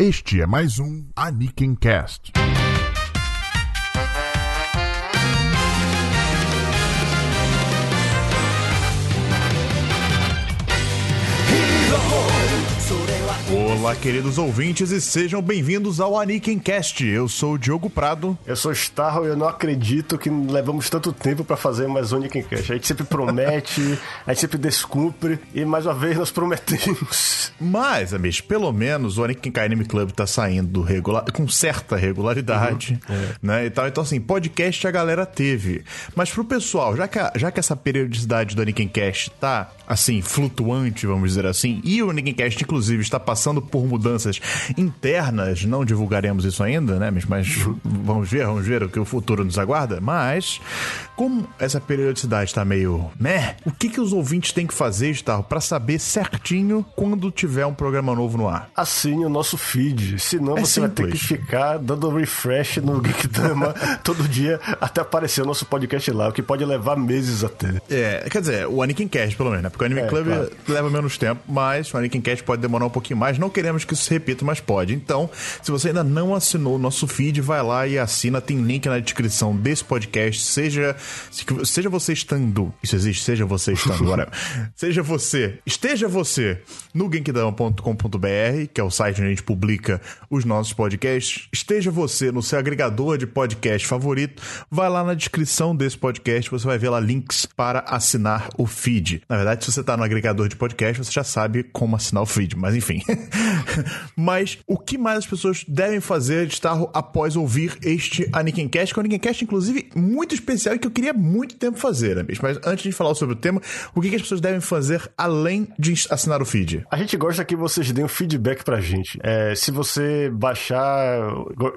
Este é mais um Aniken Cast. Olá, queridos ouvintes, e sejam bem-vindos ao Aniken Cast. Eu sou o Diogo Prado. Eu sou Starro e eu não acredito que levamos tanto tempo para fazer mais um Aniken Cast. A gente sempre promete, a gente sempre descumpre, e mais uma vez nós prometemos. Mas, amigos, pelo menos o Aniken Anime Club tá saindo regular, com certa regularidade, uhum, é. né? E tal. Então, assim, podcast a galera teve. Mas pro pessoal, já que, a, já que essa periodicidade do Aniken Cast tá, assim, flutuante, vamos dizer assim, e o Aniken Cast, inclusive, está passando por mudanças internas, não divulgaremos isso ainda, né? Mas vamos ver, vamos ver o que o futuro nos aguarda. Mas, como essa periodicidade está meio né? O que, que os ouvintes têm que fazer, Gustavo, para saber certinho quando tiver um programa novo no ar? Assine o nosso feed, senão é você simples. vai ter que ficar dando refresh no Geekdama todo dia até aparecer o nosso podcast lá, o que pode levar meses até. É, quer dizer, o Anakin Cast, pelo menos, né? Porque o Anime é, Club claro. leva menos tempo, mas o Anakin Cast pode demorar um pouquinho mais. Não queremos que isso se repita, mas pode. Então, se você ainda não assinou o nosso feed, vai lá e assina. Tem link na descrição desse podcast. Seja, seja você estando. Isso existe? Seja você estando. Whatever. seja você. Esteja você no genkidama.com.br, que é o site onde a gente publica os nossos podcasts. Esteja você no seu agregador de podcast favorito. Vai lá na descrição desse podcast, você vai ver lá links para assinar o feed. Na verdade, se você está no agregador de podcast, você já sabe como assinar o feed, mas enfim. Mas o que mais as pessoas devem fazer de estar após ouvir este Anikincast, que é um Anikincast, inclusive, muito especial e que eu queria muito tempo fazer, né, Mas antes de falar sobre o tema, o que, que as pessoas devem fazer além de assinar o feed? A gente gosta que vocês deem um feedback pra gente. É, se você baixar,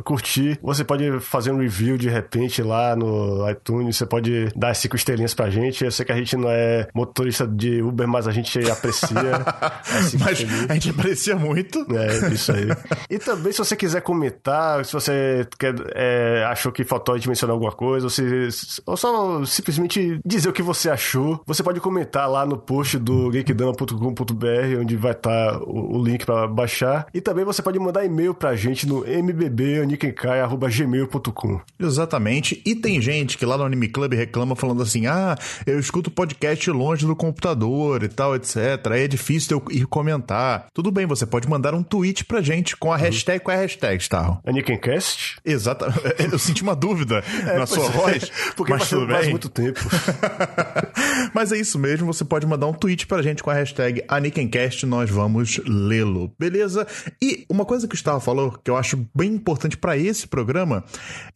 curtir, você pode fazer um review de repente lá no iTunes, você pode dar cinco estrelinhas pra gente. Eu sei que a gente não é motorista de Uber, mas a gente aprecia. mas a gente aprecia muito. É, isso aí. e também, se você quiser comentar, se você quer, é, achou que faltou a gente mencionar alguma coisa, ou, se, ou só simplesmente dizer o que você achou, você pode comentar lá no post do geekdama.com.br, onde vai estar tá o, o, link para baixar. E também você pode mandar e-mail pra gente no mbbanikenkai.gmail.com. Exatamente. E tem gente que lá no Anime Club reclama falando assim: ah, eu escuto podcast longe do computador e tal, etc. Aí é difícil eu ir comentar. Tudo bem, você pode mandar um tweet pra gente com a uhum. hashtag. Qual é a hashtag, Starro? Anikencast? Exatamente. Eu senti uma dúvida é, na sua é, voz. Porque mas tudo bem. muito tempo. mas é isso mesmo. Você pode mandar um tweet pra gente com a hashtag Anikencast. Nós vamos lê-lo. Beleza? E uma coisa que o Starro falou que eu acho bem importante para esse programa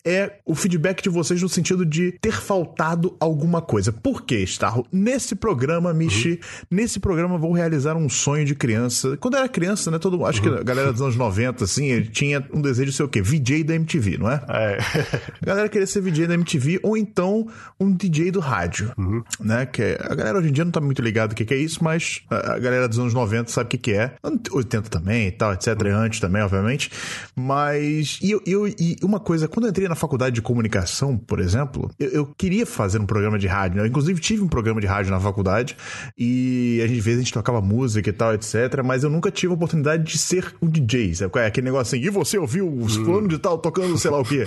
é o feedback de vocês no sentido de ter faltado alguma coisa. Por quê, Starro? Nesse programa, Michi, uhum. nesse programa vou realizar um sonho de criança. Quando eu era criança, né? Todo, acho que a galera dos anos 90, assim, tinha um desejo de ser o quê? VJ da MTV, não é? É. A galera queria ser VJ da MTV ou então um DJ do rádio, uhum. né? Que é, a galera hoje em dia não tá muito ligada o que, que, é isso, mas a, galera dos anos 90 sabe o que, que é. 80 também e tal, etc. Uhum. Antes também, obviamente. Mas, e, eu, eu, e uma coisa, quando eu entrei na faculdade de comunicação, por exemplo, eu, eu queria fazer um programa de rádio, né? Eu, inclusive tive um programa de rádio na faculdade e a gente, às vezes a gente tocava música e tal, etc. Mas eu nunca tive a oportunidade de ser um DJ, sabe? É aquele negócio assim, e você ouviu os hum. fulano de tal tocando sei lá o quê?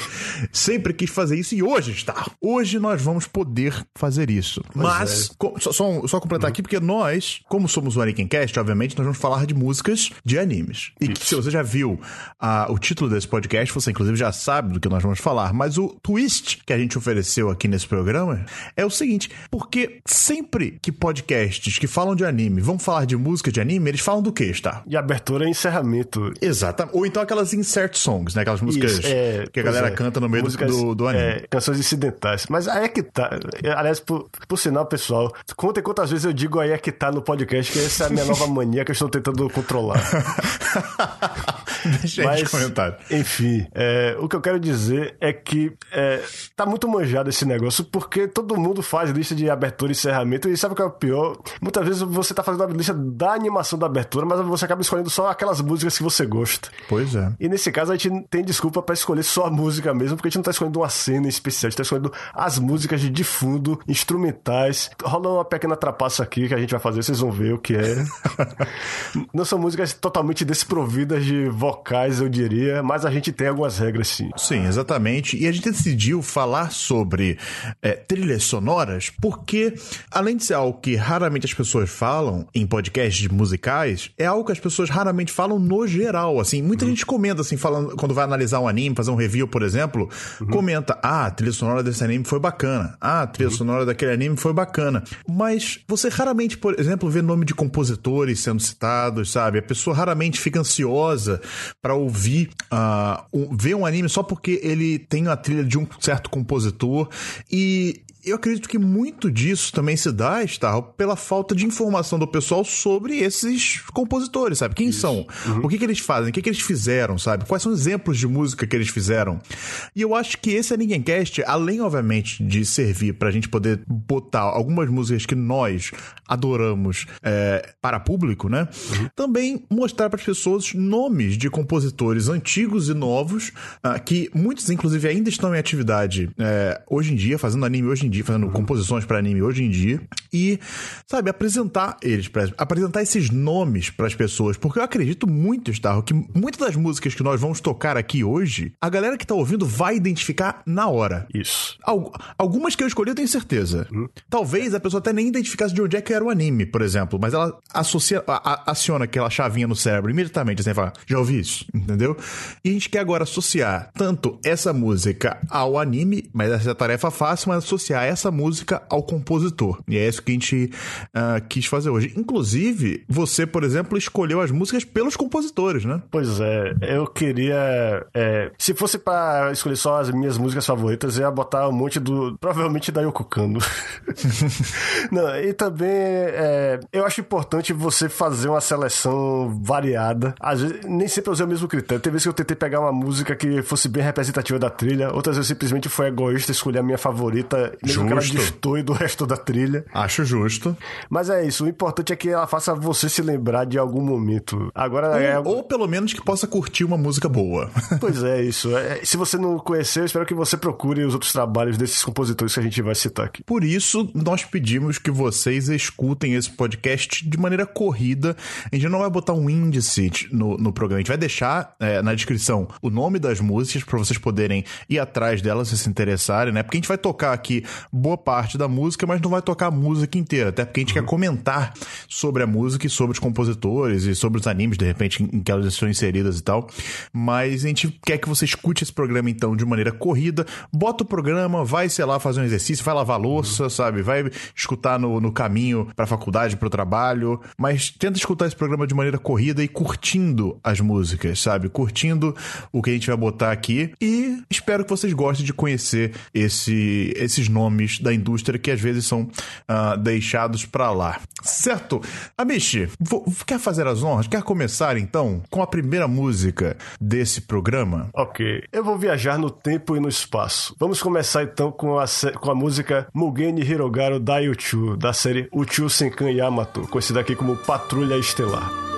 Sempre quis fazer isso e hoje está. Hoje nós vamos poder fazer isso. Pois Mas, é. só, só, só, completar hum. aqui, porque nós, como somos o Cast, obviamente, nós vamos falar de músicas de animes. E que, se você já viu uh, o título desse podcast, você inclusive já sabe do que nós vamos falar. Mas o twist que a gente ofereceu aqui nesse programa é o seguinte: porque sempre que podcasts que falam de anime vão falar de música de anime, eles falam do que, está? De abertura e encerramento. Exatamente. Ou então aquelas insert songs, né? Aquelas músicas Isso, é, que a galera é. canta no meio Músicas, do, do anime. É, canções incidentais. Mas aí é que tá. Aliás, por, por sinal, pessoal, contem quantas vezes eu digo aí é que tá no podcast, que essa é a minha nova mania que eu estou tentando controlar. Deixa aí Mas, comentário. Enfim, é, o que eu quero dizer é que é, tá muito manjado esse negócio, porque todo mundo faz lista de abertura e encerramento, e sabe o que é o pior? Muitas vezes você tá fazendo a lista da animação da abertura, mas você acaba escolhendo só aquelas músicas que você gosta. Pois é. E nesse caso a gente tem desculpa para escolher só a música mesmo, porque a gente não tá escolhendo uma cena especial, a gente tá escolhendo as músicas de fundo, instrumentais. Rola uma pequena trapaça aqui que a gente vai fazer, vocês vão ver o que é. não são músicas totalmente desprovidas de vocais, eu diria, mas a gente tem algumas regras sim. Sim, exatamente. E a gente decidiu falar sobre é, trilhas sonoras porque, além de ser algo que raramente as pessoas falam em podcasts musicais, é algo que as pessoas raramente falam no geral. Assim, muita uhum. gente comenta, assim, falando, quando vai analisar um anime, fazer um review, por exemplo, uhum. comenta: ah, a trilha sonora desse anime foi bacana. Ah, a trilha uhum. sonora daquele anime foi bacana. Mas você raramente, por exemplo, vê nome de compositores sendo citados, sabe? A pessoa raramente fica ansiosa para ouvir, uh, um, ver um anime só porque ele tem a trilha de um certo compositor. E eu acredito que muito disso também se dá, Star, pela falta de informação do pessoal sobre esses compositores, sabe? Quem Isso. são? Uhum. O que, que eles fazem? O que, que eles fizeram, sabe? Quais são os exemplos de música que eles fizeram? E eu acho que esse Ninguém Cast, além, obviamente, de servir pra gente poder botar algumas músicas que nós adoramos é, para público, né? Uhum. Também mostrar para as pessoas nomes de compositores antigos e novos, uh, que muitos, inclusive, ainda estão em atividade é, hoje em dia, fazendo anime hoje em dia, fazendo composições para anime hoje em dia. E, sabe, apresentar eles, pra, apresentar esses nomes para as pessoas. Porque eu acredito muito, Starro, que muitas das músicas que nós vamos tocar aqui hoje, a galera que tá ouvindo vai identificar na hora. Isso. algumas que eu escolhi, eu tenho certeza. Uhum. Talvez a pessoa até nem identificasse de onde é que era o anime, por exemplo. Mas ela associa, a, aciona aquela chavinha no cérebro imediatamente, assim, fala, já ouvi isso, entendeu? E a gente quer agora associar tanto essa música ao anime, mas essa é a tarefa fácil, mas associar essa música ao compositor. E é isso que a gente uh, quis fazer hoje. Inclusive, você, por exemplo, escolheu as músicas pelos compositores, né? Pois é, eu queria. É, se fosse para escolher só as minhas músicas favoritas, eu ia botar um monte do. Provavelmente da Yoko Kano. Não, e também é, eu acho importante você fazer uma seleção variada. Às vezes, nem sempre eu usei o mesmo critério. Tem vezes que eu tentei pegar uma música que fosse bem representativa da trilha, outras vezes simplesmente foi egoísta escolher a minha favorita justo. que ela destoe do resto da trilha. Acho justo. Mas é isso, o importante é que ela faça você se lembrar de algum momento. Agora ou, é... ou pelo menos que possa curtir uma música boa. Pois é, isso. É, se você não conheceu, espero que você procure os outros trabalhos desses compositores que a gente vai citar aqui. Por isso, nós pedimos que vocês escutem esse podcast de maneira corrida. A gente não vai botar um índice no, no programa, a gente vai deixar é, na descrição o nome das músicas para vocês poderem ir atrás delas se se interessarem, né? Porque a gente vai tocar aqui boa parte da música, mas não vai tocar a música inteira, até porque a gente uhum. quer comentar sobre a música e sobre os compositores e sobre os animes, de repente, em que elas estão inseridas e tal. Mas a gente quer que você escute esse programa, então, de maneira corrida, bota o programa, vai, sei lá, fazer um exercício, vai lavar louça, uhum. sabe? Vai escutar no, no caminho pra faculdade, pro trabalho, mas tenta escutar esse programa de maneira corrida e curtindo as músicas, sabe? Curtindo o que a gente vai botar aqui e espero que vocês gostem de conhecer esse, esses nomes nomes da indústria que às vezes são uh, deixados para lá. Certo? Amishi, quer fazer as honras? Quer começar então com a primeira música desse programa? Ok. Eu vou viajar no tempo e no espaço. Vamos começar então com a, com a música Mugen Hirogaru Daiuchu, da série Uchu Senkan Yamato, conhecida aqui como Patrulha Estelar.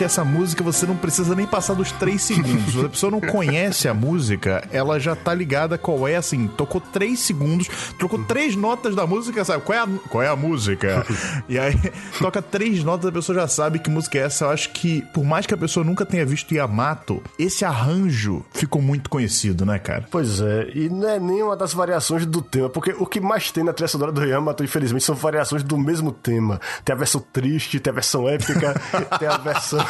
Michi, essa música você não precisa nem passar dos três segundos. Se a pessoa não conhece a música, ela já tá ligada qual é, assim, tocou três segundos, trocou três notas da música, sabe? Qual é a, qual é a música? e aí, toca três notas, a pessoa já sabe que música é essa. Eu acho que, por mais que a pessoa nunca tenha visto Yamato, esse arranjo ficou muito conhecido, né, cara? Pois é, e não é nenhuma das variações do tema, porque o que mais tem na trilha sonora do Yamato, infelizmente, são variações do mesmo tema. Tem a versão triste, tem a versão épica, tem a versão.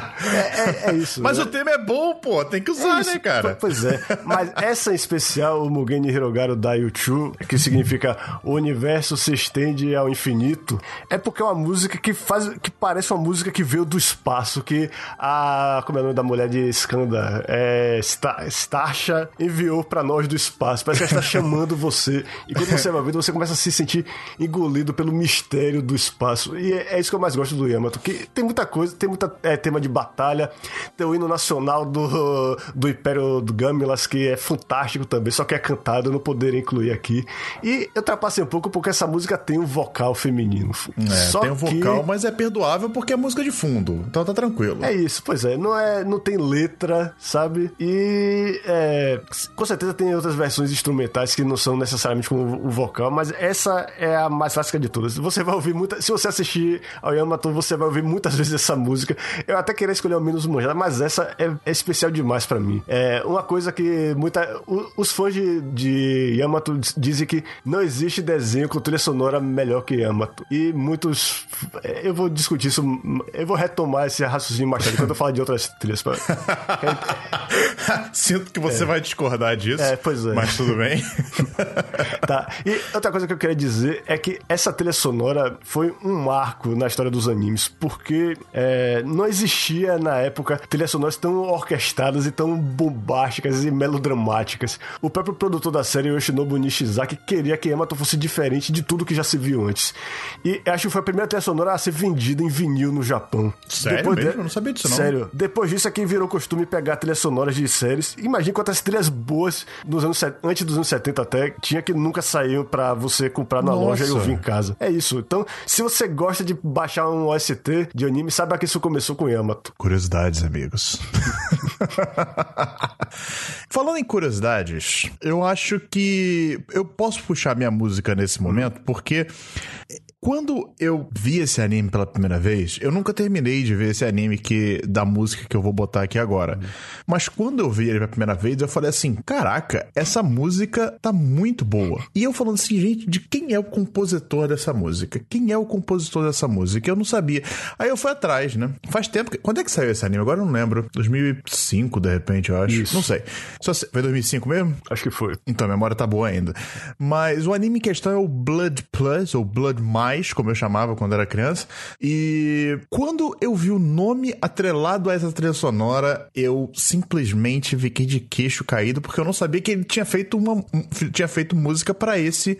é, é, é, isso. Mas né? o tema é bom, pô, tem que usar, é né, cara? Pois é. Mas essa em especial, o Mugen Hirogaru Daiuchu, que significa o universo se estende ao infinito, é porque é uma música que faz. que parece uma música que veio do espaço, que a. como é o nome da mulher de Skanda? É. Starsha enviou para nós do espaço. Parece que ela está chamando você. E quando você vai ver, você começa a se sentir engolido pelo mistério do espaço. E é, é isso que eu mais gosto do Yamato, que tem muita coisa, tem muita é, tema de batalha, tem o hino nacional do, do Império do Gamilas, que é fantástico também, só que é cantado, eu não poderia incluir aqui. E eu ultrapassei um pouco porque essa música tem um vocal feminino. É, só tem um vocal, que... mas é perdoável porque é música de fundo, então tá tranquilo. É isso, pois é, não, é, não tem letra, sabe? E é, com certeza tem outras versões instrumentais que não são necessariamente com o vocal, mas essa é a mais clássica de todas. Você vai ouvir muita. Se você assistir ao Yamato, você vai ouvir muitas vezes essa música. Eu até queria escolher o menos manjada, mas essa é, é especial demais para mim. É uma coisa que muita. Os fãs de, de Yamato dizem que não existe desenho com trilha sonora melhor que Yamato. E muitos. É, eu vou discutir isso. Eu vou retomar esse raciocínio mais tarde quando eu falar de outras trilhas. Pra... Sinto que você é. vai discordar disso. É, pois é. Mas tudo bem. tá. E outra coisa que eu queria dizer é que essa trilha sonora foi um marco na história dos animes, porque é, não existia na época trilhas sonoras tão orquestradas e tão bombásticas e melodramáticas. O próprio produtor da série, Yoshinobu Nishizaki, queria que Yamato fosse diferente de tudo que já se viu antes. E acho que foi a primeira trilha sonora a ser vendida em vinil no Japão. Sério Depois mesmo? De... Eu não sabia disso, não. Sério. Depois disso é que virou costume pegar trilhas sonoras de séries. Imagina quantas trilhas boas dos anos antes dos anos 70 até tinha que nunca saiu para você comprar na Nossa. loja e ouvir em casa. É isso. Então, se você gosta de baixar um OST de anime, saiba que isso começou com Yamato. Curiosidades, amigos. Falando em curiosidades, eu acho que eu posso puxar minha música nesse momento, porque quando eu vi esse anime pela primeira vez, eu nunca terminei de ver esse anime que da música que eu vou botar aqui agora. Mas quando eu vi ele pela primeira vez, eu falei assim: caraca, essa música tá muito boa. E eu falando assim, gente, de quem é o compositor dessa música? Quem é o compositor dessa música? Eu não sabia. Aí eu fui atrás, né? Faz tempo que. Quando é que saiu esse anime? Agora eu não lembro. 2005, de repente, eu acho. Isso. Não sei. Só se... Foi 2005 mesmo? Acho que foi. Então, a memória tá boa ainda. Mas o anime em questão é o Blood Plus, ou Blood Mais mais, como eu chamava quando era criança. E quando eu vi o nome atrelado a essa trilha sonora, eu simplesmente fiquei de queixo caído, porque eu não sabia que ele tinha feito uma tinha feito música para esse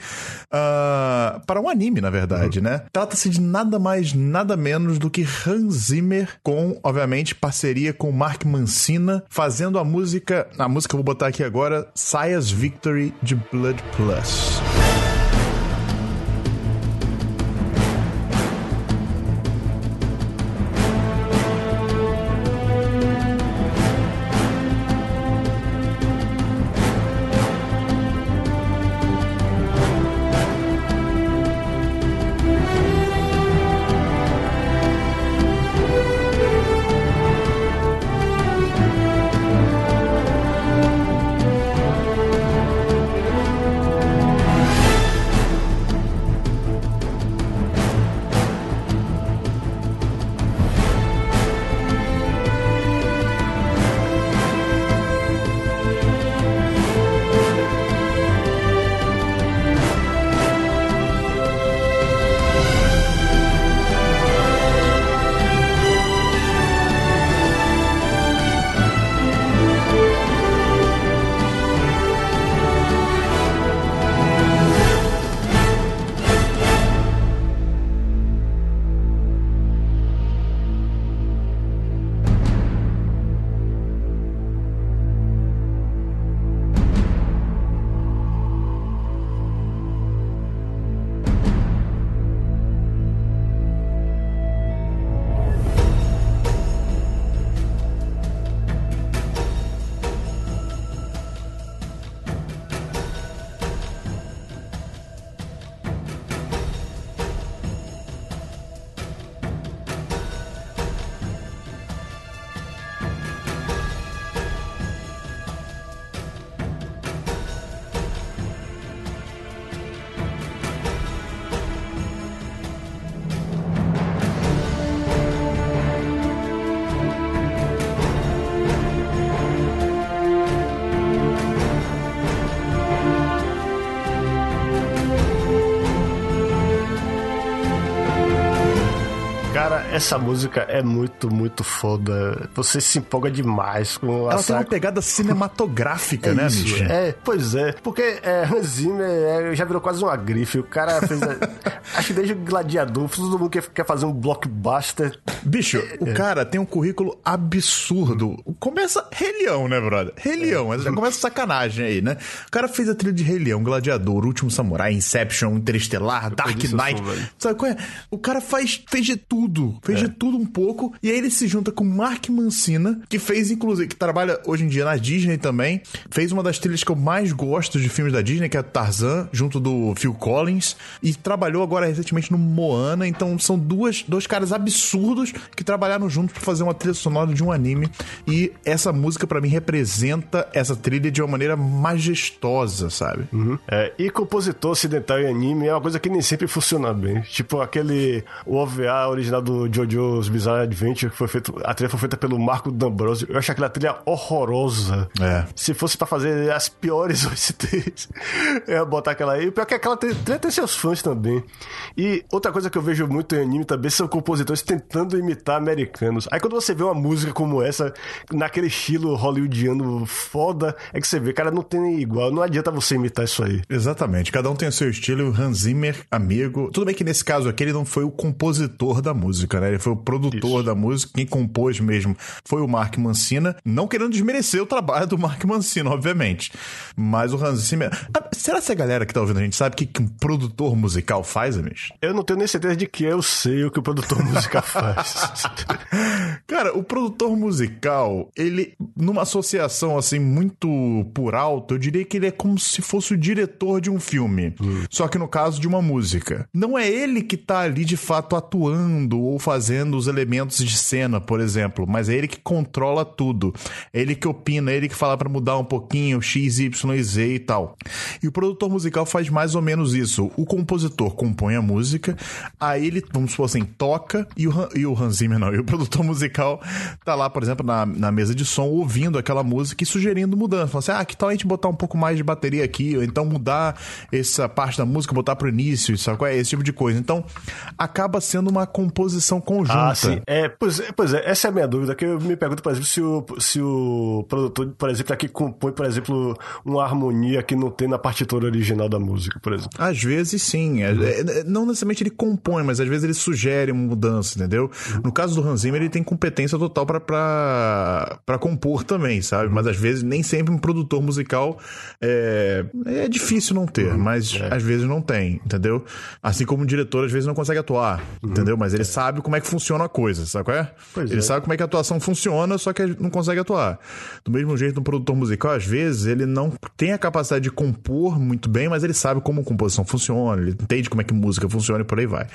uh, para um anime, na verdade, uhum. né? Trata-se de nada mais, nada menos do que Hans Zimmer com, obviamente, parceria com Mark Mancina, fazendo a música, a música que eu vou botar aqui agora, Saias Victory de Blood Plus. Essa música é muito, muito foda. Você se empolga demais com a Ela tem uma pegada cinematográfica, é né, Michel? É, pois é. Porque é, Hans Zimmer é, já virou quase uma grife. O cara fez. A, acho que desde o Gladiador, todo mundo quer, quer fazer um blockbuster. Bicho, o é. cara tem um currículo absurdo. Começa Rei Leão, né, brother? Rei Leão, já começa sacanagem aí, né? O cara fez a trilha de Rei Leão, Gladiador, Último Samurai, Inception, Interestelar, Dark Knight. Sabe qual é? O cara faz, fez de tudo. Fez é. de tudo um pouco. E aí ele se junta com Mark Mancina, que fez, inclusive, que trabalha hoje em dia na Disney também. Fez uma das trilhas que eu mais gosto de filmes da Disney, que é Tarzan, junto do Phil Collins. E trabalhou agora recentemente no Moana. Então são duas, dois caras absurdos que trabalharam juntos para fazer uma trilha sonora de um anime. E essa música, para mim, representa essa trilha de uma maneira majestosa, sabe? Uhum. É, e compositor ocidental em anime é uma coisa que nem sempre funciona bem. Tipo aquele o OVA original do JoJo's Bizarre Adventure, que foi feito, a trilha foi feita pelo Marco D'Ambrosio. Eu acho aquela trilha horrorosa. É. Se fosse para fazer as piores OSTs, eu ia botar aquela aí. O pior que aquela trilha tem seus fãs também. E outra coisa que eu vejo muito em anime também são compositores tentando imitar americanos. Aí quando você vê uma música como essa, naquele estilo hollywoodiano foda, é que você vê, cara, não tem igual. Não adianta você imitar isso aí. Exatamente. Cada um tem o seu estilo. O Hans Zimmer, amigo. Tudo bem que nesse caso aqui ele não foi o compositor da música, né? Ele foi o produtor isso. da música. Quem compôs mesmo foi o Mark Mancina. Não querendo desmerecer o trabalho do Mark Mancina, obviamente. Mas o Hans Zimmer. Será que a galera que tá ouvindo a gente sabe o que um produtor musical faz, Eu não tenho nem certeza de que eu sei o que o produtor musical faz. Cara, o produtor musical, ele, numa associação assim, muito por alto, eu diria que ele é como se fosse o diretor de um filme. Hum. Só que no caso de uma música. Não é ele que tá ali de fato atuando ou fazendo os elementos de cena, por exemplo, mas é ele que controla tudo. É ele que opina, é ele que fala para mudar um pouquinho X, Y e Z e tal. E o produtor musical faz mais ou menos isso. O compositor compõe a música, aí ele, vamos supor assim, toca e o, e o Hans Zimmer não, e o produtor musical tá lá, por exemplo, na, na mesa de som ouvindo aquela música e sugerindo mudança. Falando assim, ah, que tal a gente botar um pouco mais de bateria aqui, ou então mudar essa parte da música, botar pro início, sabe qual é? Esse tipo de coisa. Então, acaba sendo uma composição conjunta. Ah, sim. É, pois, é, pois é, essa é a minha dúvida, que eu me pergunto, por exemplo, se o, se o produtor, por exemplo, aqui compõe, por exemplo, uma harmonia que não tem na partitura original da música, por exemplo. Às vezes sim. É, não necessariamente ele compõe, mas às vezes ele sugere uma mudança, entendeu? Uhum. No caso do Hans Zimmer, ele tem competência total para compor também, sabe? Uhum. Mas às vezes nem sempre um produtor musical é, é difícil não ter, uhum. mas é. às vezes não tem, entendeu? Assim como um diretor às vezes não consegue atuar, uhum. entendeu? Mas ele sabe como é que funciona a coisa, sabe qual é? Pois ele é. sabe como é que a atuação funciona, só que não consegue atuar. Do mesmo jeito, um produtor musical, às vezes, ele não tem a capacidade de compor muito bem, mas ele sabe como a composição funciona, ele entende como é que música funciona e por aí vai.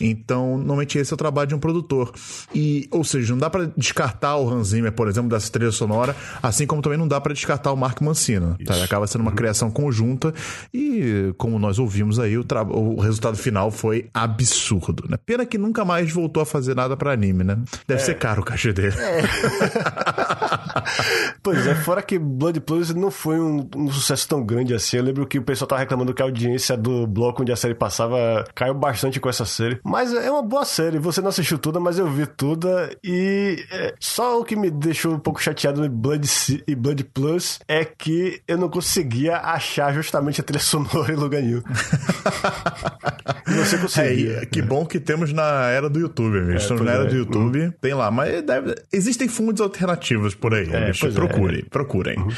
Então, normalmente esse é o trabalho de um produtor. E, ou seja, não dá para descartar o Hans Zimmer, por exemplo, dessa trilha sonora, assim como também não dá para descartar o Mark Mancina. Tá? Acaba sendo uma uhum. criação conjunta e, como nós ouvimos aí, o, o resultado final foi absurdo, né? Pena que nunca mais voltou a fazer nada para anime, né? Deve é. ser caro o cachê dele. É. pois é, fora que Blood Plus não foi um, um, sucesso tão grande assim. Eu lembro que o pessoal tava reclamando que a audiência do bloco onde a série passava caiu bastante com essa série. Mas é uma boa série. Você não assistiu tudo, mas eu vi toda. E é, só o que me deixou um pouco chateado em Blood C e Blood Plus é que eu não conseguia achar justamente a trilha sonora em lugar nenhum. você conseguia. É, que bom que temos na era do YouTube, amigo. É, Estamos na era é. do YouTube, uhum. tem lá. Mas deve... existem fundos alternativos por aí. É, procurem, é. procurem. Uhum.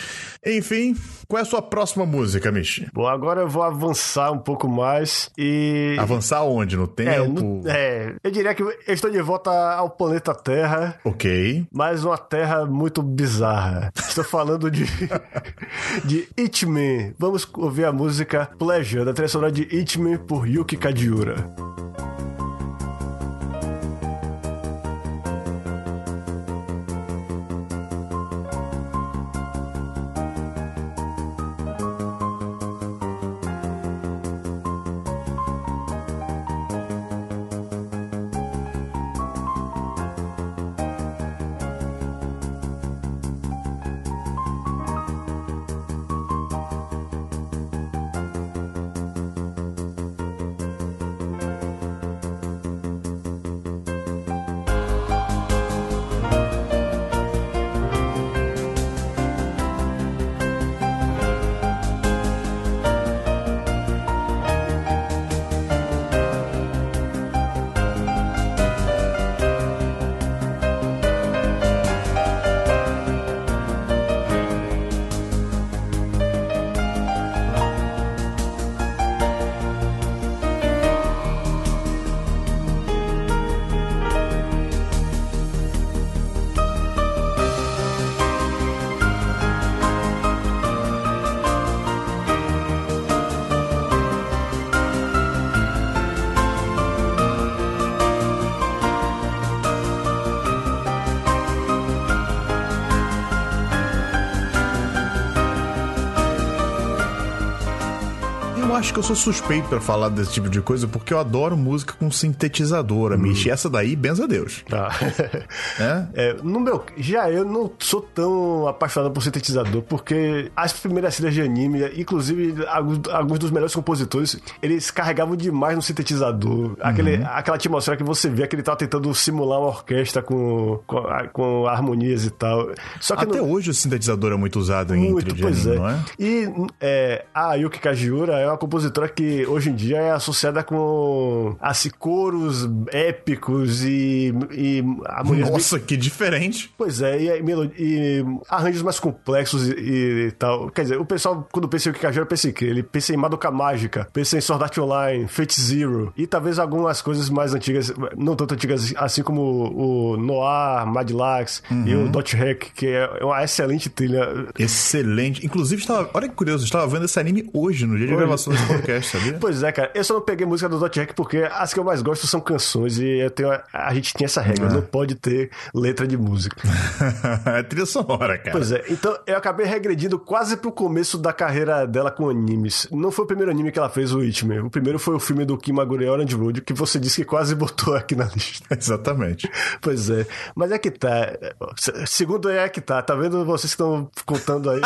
Enfim, qual é a sua próxima música, Michi? Bom, agora eu vou avançar um pouco mais e. Avançar onde? No tempo? É, no... é, eu diria que eu estou de volta ao planeta Terra. Ok. Mas uma Terra muito bizarra. Estou falando de. de Itman. Vamos ouvir a música Pleasure, da trilha sonora de Itman por Yuki Kajiura. Eu que eu sou suspeito para falar desse tipo de coisa, porque eu adoro música com sintetizador, hum. E essa daí, benza a Deus. Tá. É? é? no meu, já eu não sou tão apaixonado por sintetizador, porque as primeiras séries de anime, inclusive alguns, alguns dos melhores compositores, eles carregavam demais no sintetizador. Aquele, uhum. Aquela atmosfera que você vê que ele tava tentando simular uma orquestra com, com, com harmonias e tal. Só que Até no... hoje o sintetizador é muito usado em muito, pois anime, é. não é? E é, a Yuki Kajiura é uma compositora que hoje em dia é associada com assim, coros épicos e, e harmonias. Nossa, bem... que diferente! Pois é, e, e, arranjos mais complexos e, e, tal. Quer dizer, o pessoal, quando pensa em Yuki Kajiura, pensa em quê? Ele pensa em Madoka Mágica, pensa em Sword Art Online, Fate Zero e talvez algumas coisas mais antigas, não tanto antigas assim como o Noir, Mad Lax uhum. e o Dot Hack, que é uma excelente trilha. Excelente. Inclusive, estava, olha que curioso, estava vendo esse anime hoje, no dia de gravação desse podcast, sabia? pois é, cara. Eu só não peguei música do Dot Hack porque as que eu mais gosto são canções e eu tenho, a gente tinha essa regra, ah. não pode ter letra de música. é trilha sonora, cara. Pois é. Então, eu acabei regredindo quase pro começo da carreira dela com animes. Não foi o primeiro anime que ela fez, o Itme. O primeiro foi o filme do Kimagure Orange Road, que você disse que quase botou aqui na lista. Exatamente. Pois é. Mas é que tá. Segundo é que tá. Tá vendo vocês que estão contando aí?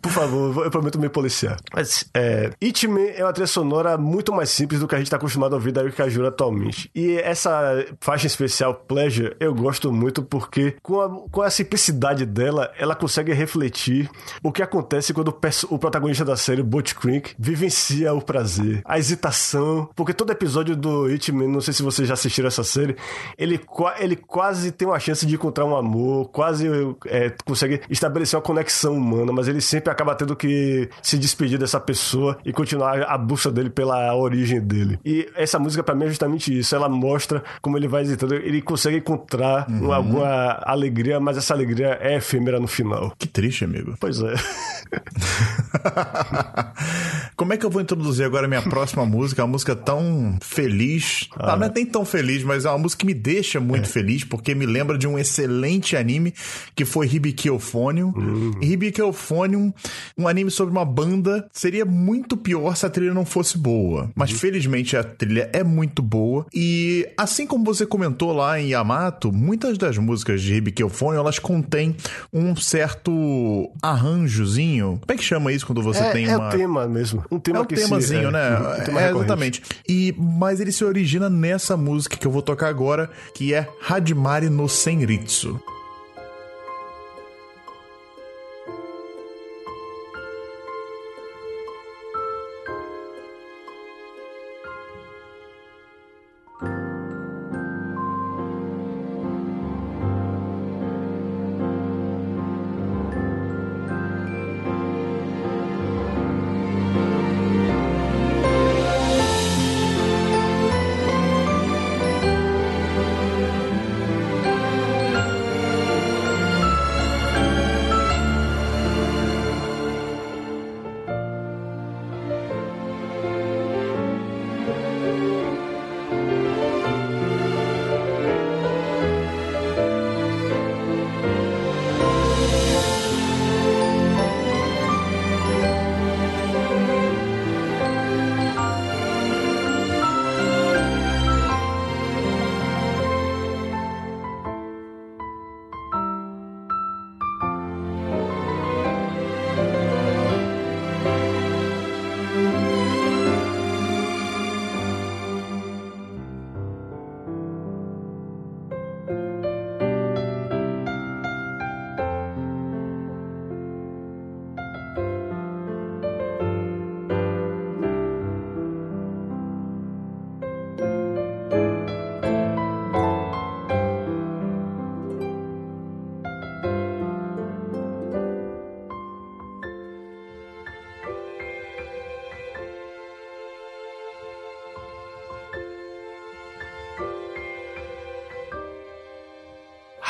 Por favor, eu prometo me policiar. Mas, é, It Me é uma trilha sonora muito mais simples do que a gente tá acostumado a ouvir da Yuki Kajura atualmente. E essa faixa especial, Pleasure, eu gosto muito porque com a, com a simplicidade dela, ela consegue refletir o que acontece quando o, o protagonista da série, Butch Crink, vivencia o prazer, a hesitação, porque todo episódio do It Me, não sei se vocês já assistiram essa série, ele, ele quase tem uma chance de encontrar um amor, quase é, consegue estabelecer uma conexão humana, mas ele sempre acaba tendo que se despedir dessa pessoa e continuar a busca dele pela origem dele. E essa música para mim é justamente isso. Ela mostra como ele vai hesitando, ele consegue encontrar uhum. alguma alegria, mas essa alegria é efêmera no final. Que triste, amigo. Pois é. como é que eu vou introduzir agora a minha próxima música? Uma música tão feliz. Ah, não é nem tão feliz, mas é uma música que me deixa muito é. feliz, porque me lembra de um excelente anime que foi Hibiki Euphonium. Uhum. Hibiki Euphonium um anime sobre uma banda seria muito pior se a trilha não fosse boa. Mas uhum. felizmente a trilha é muito boa. E assim como você comentou lá em Yamato, muitas das músicas de Hibiki elas contêm um certo arranjozinho. Como é que chama isso quando você é, tem é uma. É o tema mesmo. Um tema é um que temazinho, se... né? É, um tema é exatamente. E, mas ele se origina nessa música que eu vou tocar agora, que é Hajimari no Senritsu.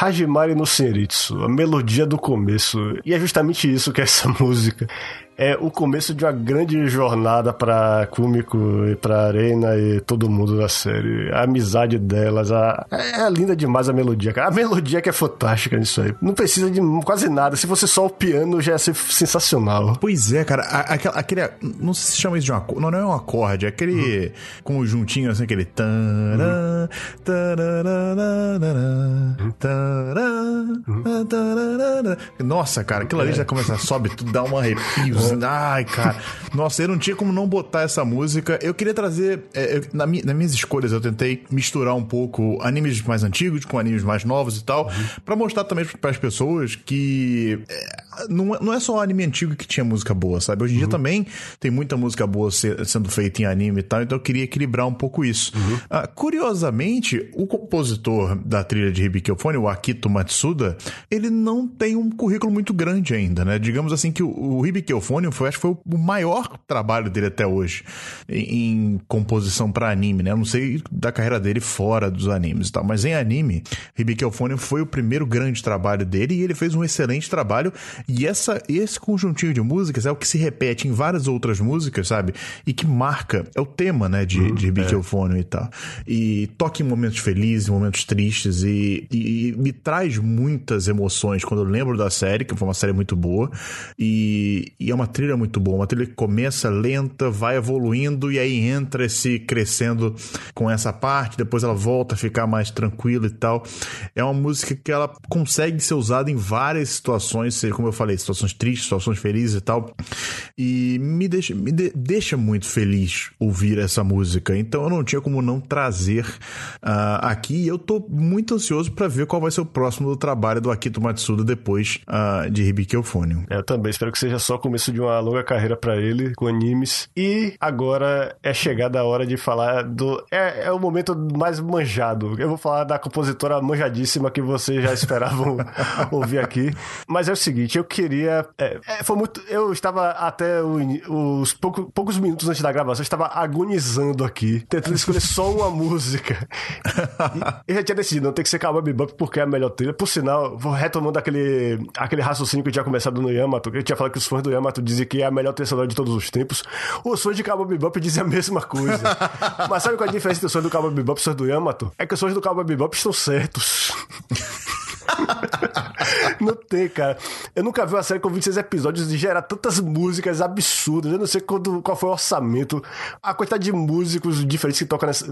Hajimari no Senritsu, a melodia do começo. E é justamente isso que é essa música. É o começo de uma grande jornada pra Kumiko e pra Arena e todo mundo da série. A amizade delas, a... é linda demais a melodia, cara. A melodia que é fantástica nisso aí. Não precisa de quase nada. Se fosse só o piano, já ia ser sensacional. Pois é, cara. aquele, aquele não se chama isso de um acorde. Não, não é um acorde, é aquele uhum. conjuntinho assim, aquele. Tará, Nossa, cara, aquilo ali já começa, sobe tudo, dá um arrepio. Ai, cara. Nossa, eu não tinha como não botar essa música. Eu queria trazer. É, eu, na mi, nas minhas escolhas, eu tentei misturar um pouco animes mais antigos com animes mais novos e tal, uhum. para mostrar também para as pessoas que é, não, não é só anime antigo que tinha música boa, sabe? Hoje em uhum. dia também tem muita música boa ser, sendo feita em anime e tal, então eu queria equilibrar um pouco isso. Uhum. Uh, curiosamente, o compositor da trilha de Hibikofone, o Akito Matsuda, ele não tem um currículo muito grande ainda, né? Digamos assim que o, o foi, acho que foi o maior trabalho dele até hoje em, em composição para anime, né? Eu não sei da carreira dele fora dos animes e tal, mas em anime, Hibikofone foi o primeiro grande trabalho dele e ele fez um excelente trabalho e essa, esse conjuntinho de músicas é o que se repete em várias outras músicas, sabe? E que marca, é o tema, né, de, uhum, de Beethoven é. e tal. E toca em momentos felizes, momentos tristes, e, e, e, me traz muitas emoções quando eu lembro da série, que foi uma série muito boa, e, e é uma trilha muito boa, uma trilha que começa lenta, vai evoluindo, e aí entra esse crescendo com essa parte, depois ela volta a ficar mais tranquila e tal. É uma música que ela consegue ser usada em várias situações, como eu falei, situações tristes, situações felizes e tal. E me deixa, me de, deixa muito feliz ouvir essa música. Então eu não tinha como não trazer uh, aqui. E eu tô muito ansioso para ver qual vai ser o próximo do trabalho do Akito Matsuda depois uh, de Hibiki Euphonium. Eu também espero que seja só o começo de uma longa carreira para ele com animes. E agora é chegada a hora de falar do. É, é o momento mais manjado. Eu vou falar da compositora manjadíssima que vocês já esperavam ouvir aqui. Mas é o seguinte, eu queria. É, é, foi muito. Eu estava até o, os pouco, poucos minutos antes da gravação, eu estava agonizando aqui, tentando escolher só uma música. E eu já tinha decidido, não tem que ser Cowboy Bebop porque é a melhor trilha. Por sinal, vou retomando aquele, aquele raciocínio que eu tinha começado no Yamato, que eu tinha falado que os fãs do Yamato dizem que é a melhor trilha sonora de todos os tempos. Os fãs de Cowboy Bebop dizem a mesma coisa. Mas sabe qual é a diferença dos fãs do Cowboy Bebop e os fãs do Yamato? É que os fãs do Cowboy Bebop estão certos. não tem, cara. Eu nunca vi uma série com 26 episódios de gerar tantas músicas absurdas. Eu não sei quando, qual foi o orçamento, a quantidade de músicos diferentes que tocam nessa,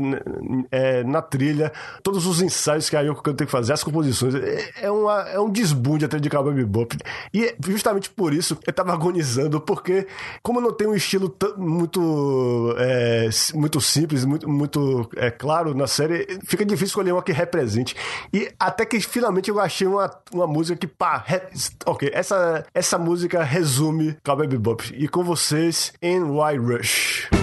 é, na trilha, todos os ensaios que a Yoko tem que fazer, as composições. É, é, uma, é um desbunde a trilha de Cowboy Bebop. E justamente por isso eu tava agonizando, porque como não tem um estilo muito, é, muito simples, muito, muito é, claro na série, fica difícil escolher uma que represente. E até que finalmente eu achei uma, uma música que, pá, re... ok, essa, essa música resume Cowboy Bebop. E com vocês, NY Rush.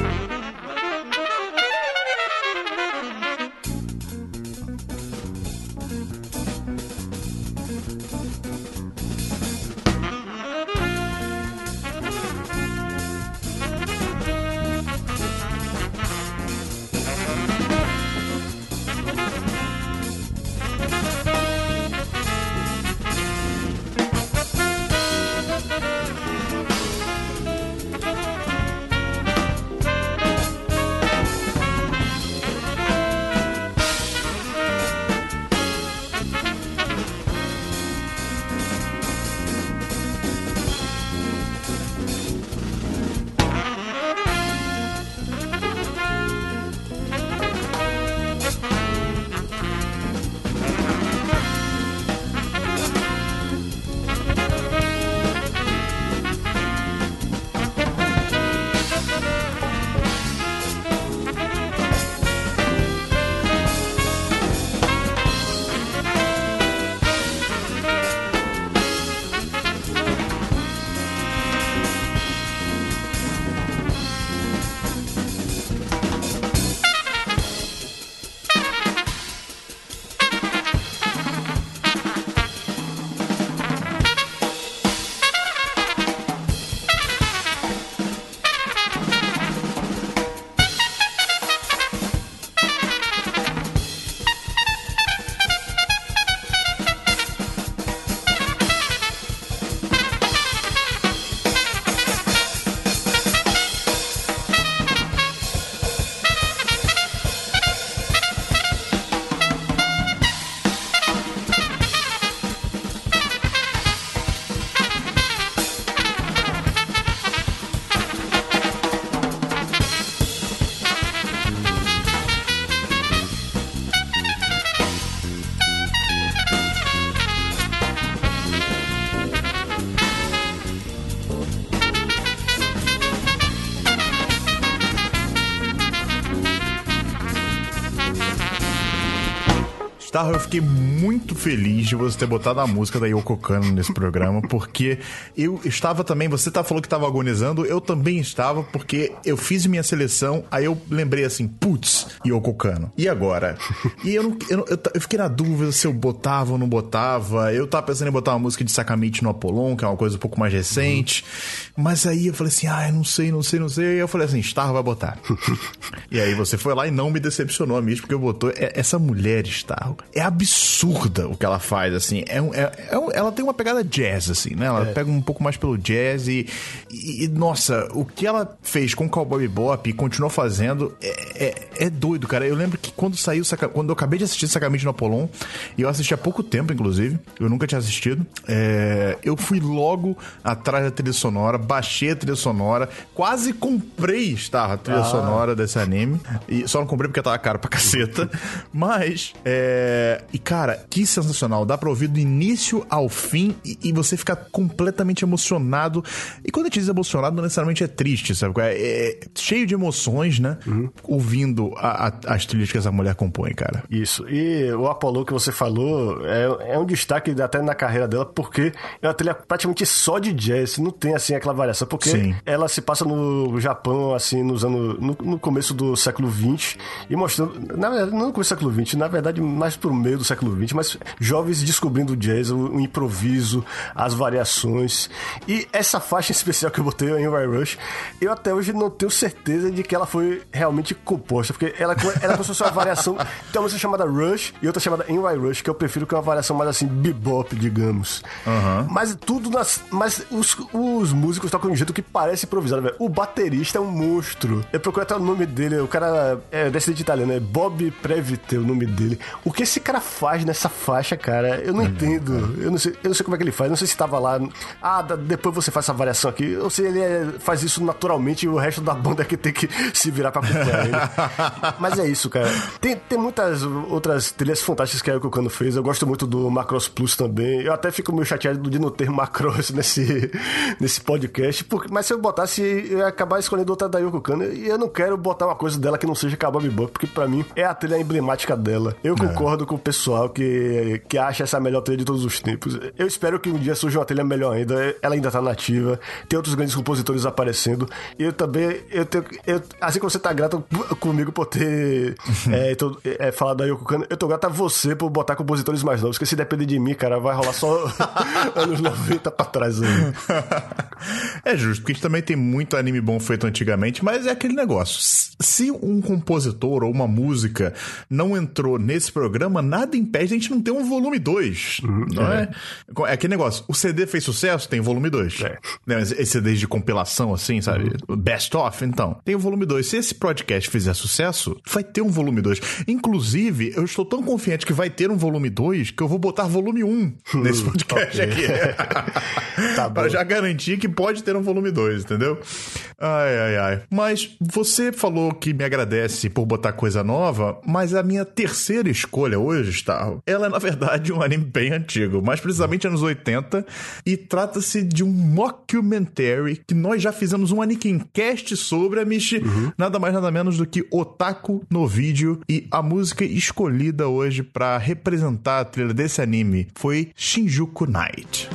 Starro, eu fiquei muito feliz de você ter botado a música da Yoko Kano nesse programa, porque eu estava também, você tá falou que estava agonizando, eu também estava, porque eu fiz minha seleção, aí eu lembrei assim, putz, Yoko Kano. E agora? E eu, não, eu, eu, eu, fiquei na dúvida se eu botava ou não botava. Eu tava pensando em botar uma música de Sakamichi no Apollon, que é uma coisa um pouco mais recente. Uhum. Mas aí eu falei assim, ah, eu não sei, não sei, não sei. E eu falei assim, Star vai botar. E aí você foi lá e não me decepcionou mim, porque eu botou. É, essa mulher, Star, é absurda o que ela faz, assim. É, é, é, ela tem uma pegada jazz, assim, né? Ela é. pega um pouco mais pelo jazz e, e, nossa, o que ela fez com o Cowboy Bebop e continuou fazendo é, é, doido, cara. Eu lembro que quando saiu, quando eu acabei de assistir Sakamichi no Apollon, e eu assisti há pouco tempo, inclusive, eu nunca tinha assistido, eu fui logo atrás da trilha sonora, baixei a trilha sonora, quase comprei Star, a trilha ah. sonora desse anime, e só não comprei porque tava caro pra caceta, mas, é, e cara, que sensacional, dá pra ouvir do início ao fim e, e você fica completamente emocionado, e quando a gente diz emocionado, não necessariamente é triste, sabe? É, é cheio de emoções, né? Uhum. Ouvindo a, a, as trilhas que essa mulher compõe, cara. Isso. E o Apollo que você falou é, é um destaque até na carreira dela, porque é uma trilha praticamente só de jazz, não tem assim aquela variação, porque Sim. ela se passa no Japão, assim, nos anos. No, no, começo do século XX, e mostrando. Na verdade, não no começo do século XX, na verdade, mais pro meio do século XX, mas jovens descobrindo o jazz, o, improviso, as variações. E essa faixa especial que eu botei em Ray Rush, eu até hoje não tenho certeza de que ela foi realmente composta, porque ela, ela é como se uma variação. Tem uma música chamada Rush e outra chamada In Ray Rush, que eu prefiro que é uma variação mais assim, bebop, digamos. Uhum. Mas tudo nas. Mas os, os músicos tocam de um jeito que parece improvisado, velho. O baterista é um monstro. Eu procurei até o nome dele, o cara é descendente italiano, é Bob Previte o nome dele. O que esse cara faz nessa faixa, cara, eu não uhum. entendo. Eu não, sei, eu não sei como é que ele faz. Não sei se tava lá. Ah, depois você faz essa variação aqui. Ou se ele é, faz isso naturalmente e o resto da banda é que tem que se virar pra acompanhar ele. Mas é isso, cara. Tem, tem muitas outras trilhas fantásticas que a Yoko Kano fez. Eu gosto muito do Macross Plus também. Eu até fico meio chateado de não ter Macross nesse, nesse podcast. Porque, mas se eu botasse, eu ia acabar escolhendo outra da Yoko Kano. E eu não quero botar uma coisa dela que não seja Cowboy Bebop, porque pra mim é a trilha emblemática dela. Eu é. concordo com o pessoal que, que acha essa a melhor trilha de todos os tempos. Eu espero que um dia surja uma trilha melhor ainda. Ela ainda tá nativa. Tem outros grandes compositores aparecendo. E eu também, eu tenho, eu, assim como você tá grato comigo por ter é, tô, é, falado da Yoko Kano, eu tô grato a você por botar compositores mais novos, porque se depender de mim, cara, vai rolar só anos 90 pra trás aí. é justo, porque a gente também tem muito anime bom feito antigamente, mas é aquele negócio. Se um compositor ou uma música não entrou nesse programa, nada impede a gente não ter um volume 2. Uhum, não é. é? é? aquele negócio. O CD fez sucesso, tem volume 2. É. Né, esse CD de compilação, assim, sabe? Uhum. Best of, então. Tem o volume 2. Se esse podcast fizer sucesso, vai ter um volume 2. Inclusive, eu estou tão confiante que vai ter um volume 2 que eu vou botar volume 1 um nesse podcast aqui. tá Para já garantir que pode ter um volume 2, entendeu? Ai, ai, ai. Mas você falou que me agradece por botar coisa nova, mas a minha terceira escolha hoje, está, ela é na verdade um anime bem antigo, mais precisamente anos 80, e trata-se de um mockumentary que nós já fizemos um Anikin Cast sobre a uhum. nada mais nada menos do que Otaku no vídeo, e a música escolhida hoje para representar a trilha desse anime foi Shinjuku Night.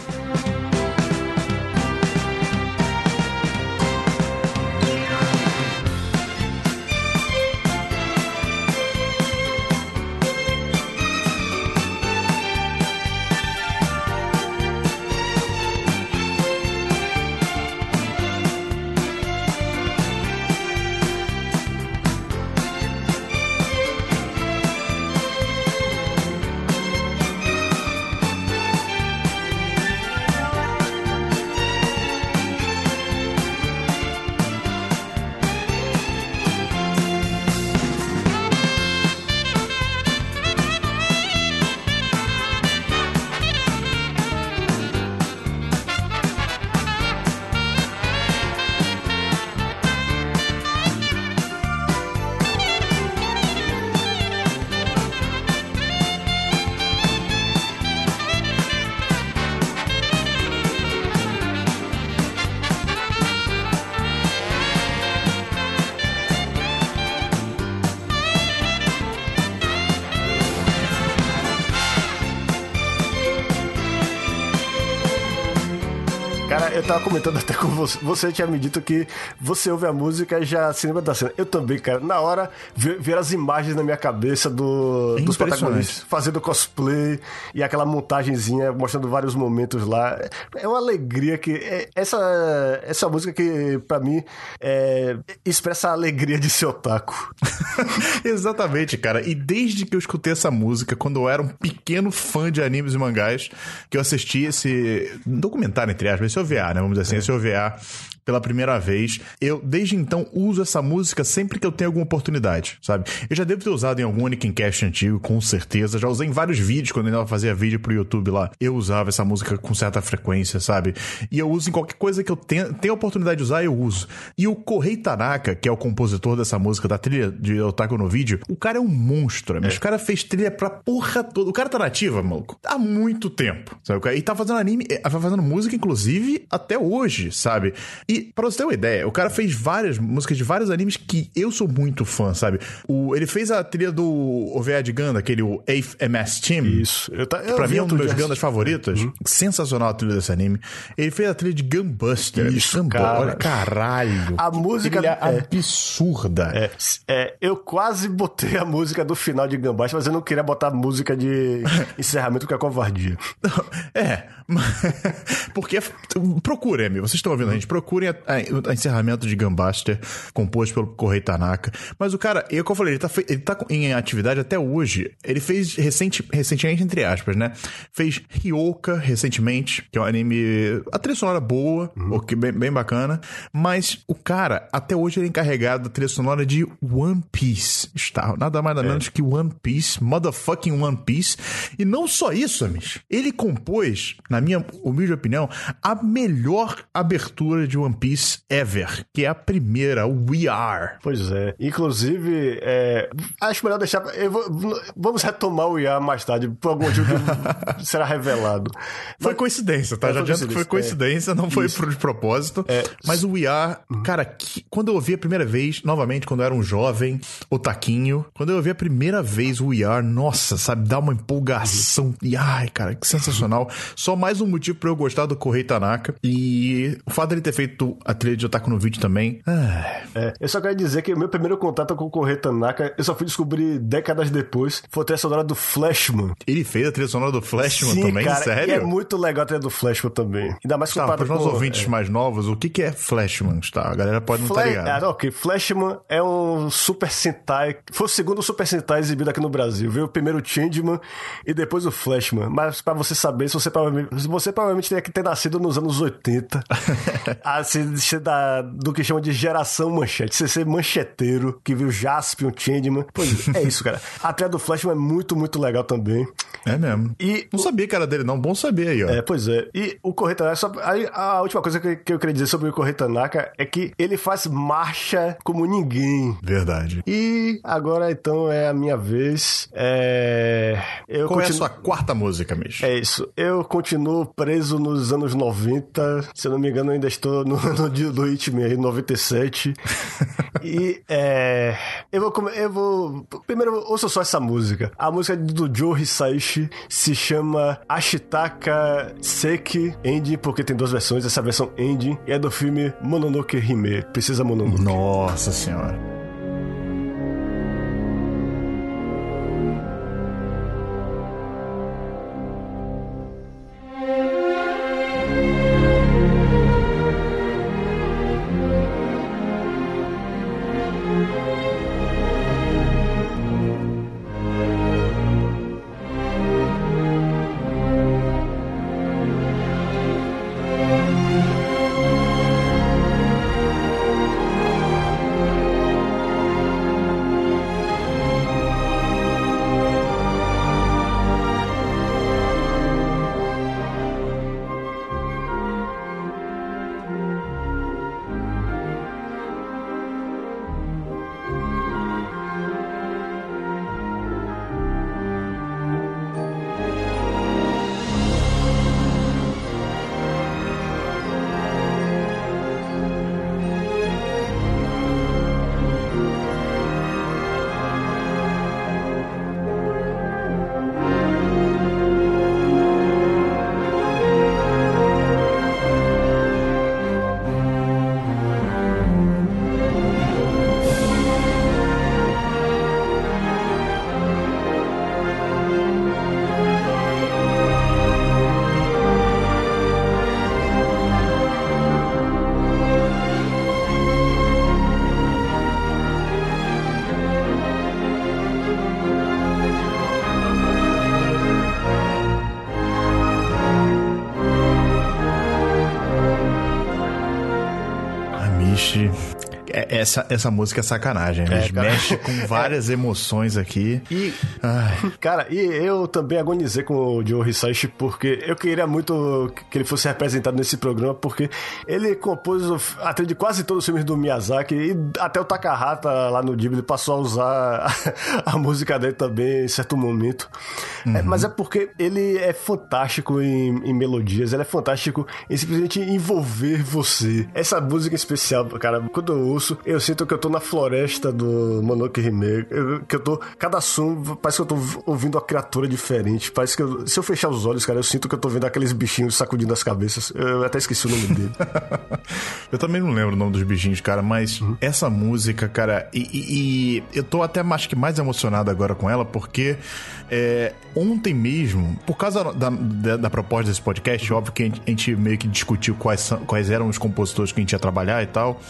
Comentando até com você. Você tinha me dito que você ouve a música e já se lembra da cena. Eu também, cara. Na hora, ver, as imagens na minha cabeça do, é dos protagonistas fazendo cosplay e aquela montagenzinha mostrando vários momentos lá. É uma alegria que. É, essa, essa música que, pra mim, é, expressa a alegria de ser otaku. Exatamente, cara. E desde que eu escutei essa música, quando eu era um pequeno fã de animes e mangás, que eu assisti esse documentário, entre aspas, esse OVA, né? Vamos dizer assim, é. OVA pela primeira vez. Eu, desde então, uso essa música sempre que eu tenho alguma oportunidade, sabe? Eu já devo ter usado em algum Anakin Cast antigo, com certeza. Já usei em vários vídeos, quando eu ainda fazia vídeo pro YouTube lá. Eu usava essa música com certa frequência, sabe? E eu uso em qualquer coisa que eu tenha, tenha oportunidade de usar, eu uso. E o Kohei Tanaka, que é o compositor dessa música, da trilha de Otaku no vídeo, o cara é um monstro, mas é. o cara fez trilha pra porra toda. O cara tá nativa, maluco, há muito tempo, sabe? E tá fazendo anime, tá fazendo música, inclusive, até hoje, sabe? E pra você ter uma ideia, o cara fez várias músicas de vários animes que eu sou muito fã, sabe? O, ele fez a trilha do OVA de Ganda, aquele o 8 MS Team. Isso. Eu tá, eu pra mim é um dos meus Gandas favoritos. Uhum. Sensacional a trilha desse anime. Ele fez a trilha de Gunbuster. Isso, cara. Olha, caralho. A música... é absurda. É, é, eu quase botei a música do final de Gunbuster, mas eu não queria botar a música de encerramento que é covardia. É, porque procurem, vocês estão ouvindo a gente, procurem a, a, a encerramento de Gunbuster, composto pelo Correio Tanaka. Mas o cara, eu como eu falei, ele tá, ele tá em atividade até hoje. Ele fez recente, recentemente, entre aspas, né? Fez Ryoka recentemente, que é um anime. A trilha sonora boa, uhum. bem, bem bacana. Mas o cara, até hoje, ele é encarregado da trilha sonora de One Piece. Está nada mais nada é. menos que One Piece, motherfucking One Piece. E não só isso, amigos. Ele compôs, na minha humilde opinião, a melhor abertura de One Piece ever, que é a primeira, o We Are. Pois é. Inclusive, é, acho melhor deixar. Vou, vamos retomar o We Are mais tarde, por algum motivo que será revelado. Foi mas, coincidência, tá? É, Já adianto que foi coincidência, é, não foi por de propósito. É, mas o We Are, uhum. cara, que, quando eu ouvi a primeira vez, novamente, quando eu era um jovem, o Taquinho, quando eu ouvi a primeira vez o We Are, nossa, sabe, dá uma empolgação. Uhum. E ai, cara, que sensacional. Só mais um motivo pra eu gostar do Correio Tanaka. E o fato dele ter feito a trilha de Otaku no vídeo também. Ah. É, eu só quero dizer que o meu primeiro contato com o Correio Tanaka, eu só fui descobrir décadas depois. Foi a trilha sonora do Flashman. Ele fez a trilha sonora do Flashman Sim, também? Cara, Sério? é muito legal a trilha do Flashman também. Ainda mais tá, para os nossos ouvintes é. mais novos, o que, que é Flashman? Tá? A galera pode não estar tá ligado. Ah, ok. Flashman é um Super Sentai. Foi o segundo Super Sentai exibido aqui no Brasil. Veio o primeiro Changeman e depois o Flashman. Mas para você saber, se você provavelmente, você provavelmente teria que ter nascido nos anos 80. assim, da, do que chama de geração manchete. Você ser mancheteiro, que viu Jaspion, Changeman. Pois é isso, cara. A trilha do Flashman é muito, muito legal também. É mesmo. E não sabia que era dele, não. Bom saber aí, ó. É, pois é. E o Correio Tanaka, só, aí, a última coisa que, que eu queria dizer sobre o Correio Tanaka é que ele faz marcha como ninguém. Verdade. E agora, então, é a minha vez. É... Eu Qual continuo... é a sua quarta música, Mish? É isso. Eu continuo preso nos anos 90. Se eu não me engano, ainda estou no ano do Hitman aí, 97. e é, eu vou eu vou primeiro ouça só essa música. A música do Joe Hisaishi se chama Ashitaka Seki Ending porque tem duas versões, essa versão Ending é do filme Mononoke Hime, Precisa Mononoke. Nossa senhora. Essa, essa música é sacanagem. Né? É, mexe com várias é. emoções aqui. E, Ai. cara, e eu também agonizei com o Joe Hisaishi porque eu queria muito que ele fosse representado nesse programa, porque ele compôs a trilha de quase todos os filmes do Miyazaki e até o Takahata lá no Ghibli passou a usar a, a música dele também em certo momento. É, uhum. É, mas é porque ele é fantástico em, em, melodias, ele é fantástico em simplesmente envolver você. Essa música especial, cara, quando eu ouço, eu sinto que eu tô na floresta do Mononoke Remake, que eu tô, cada som, parece que eu tô ouvindo uma criatura diferente, parece que eu, se eu fechar os olhos, cara, eu sinto que eu tô vendo aqueles bichinhos sacudindo as cabeças. Eu até esqueci o nome dele. eu também não lembro o nome dos bichinhos, cara, mas uhum. essa música, cara, e, e, e, eu tô até acho que mais emocionado agora com ela, porque é, ontem mesmo, por causa da, da, da, proposta desse podcast, óbvio que a gente, a gente meio que discutiu quais, quais eram os compositores que a gente ia trabalhar e tal,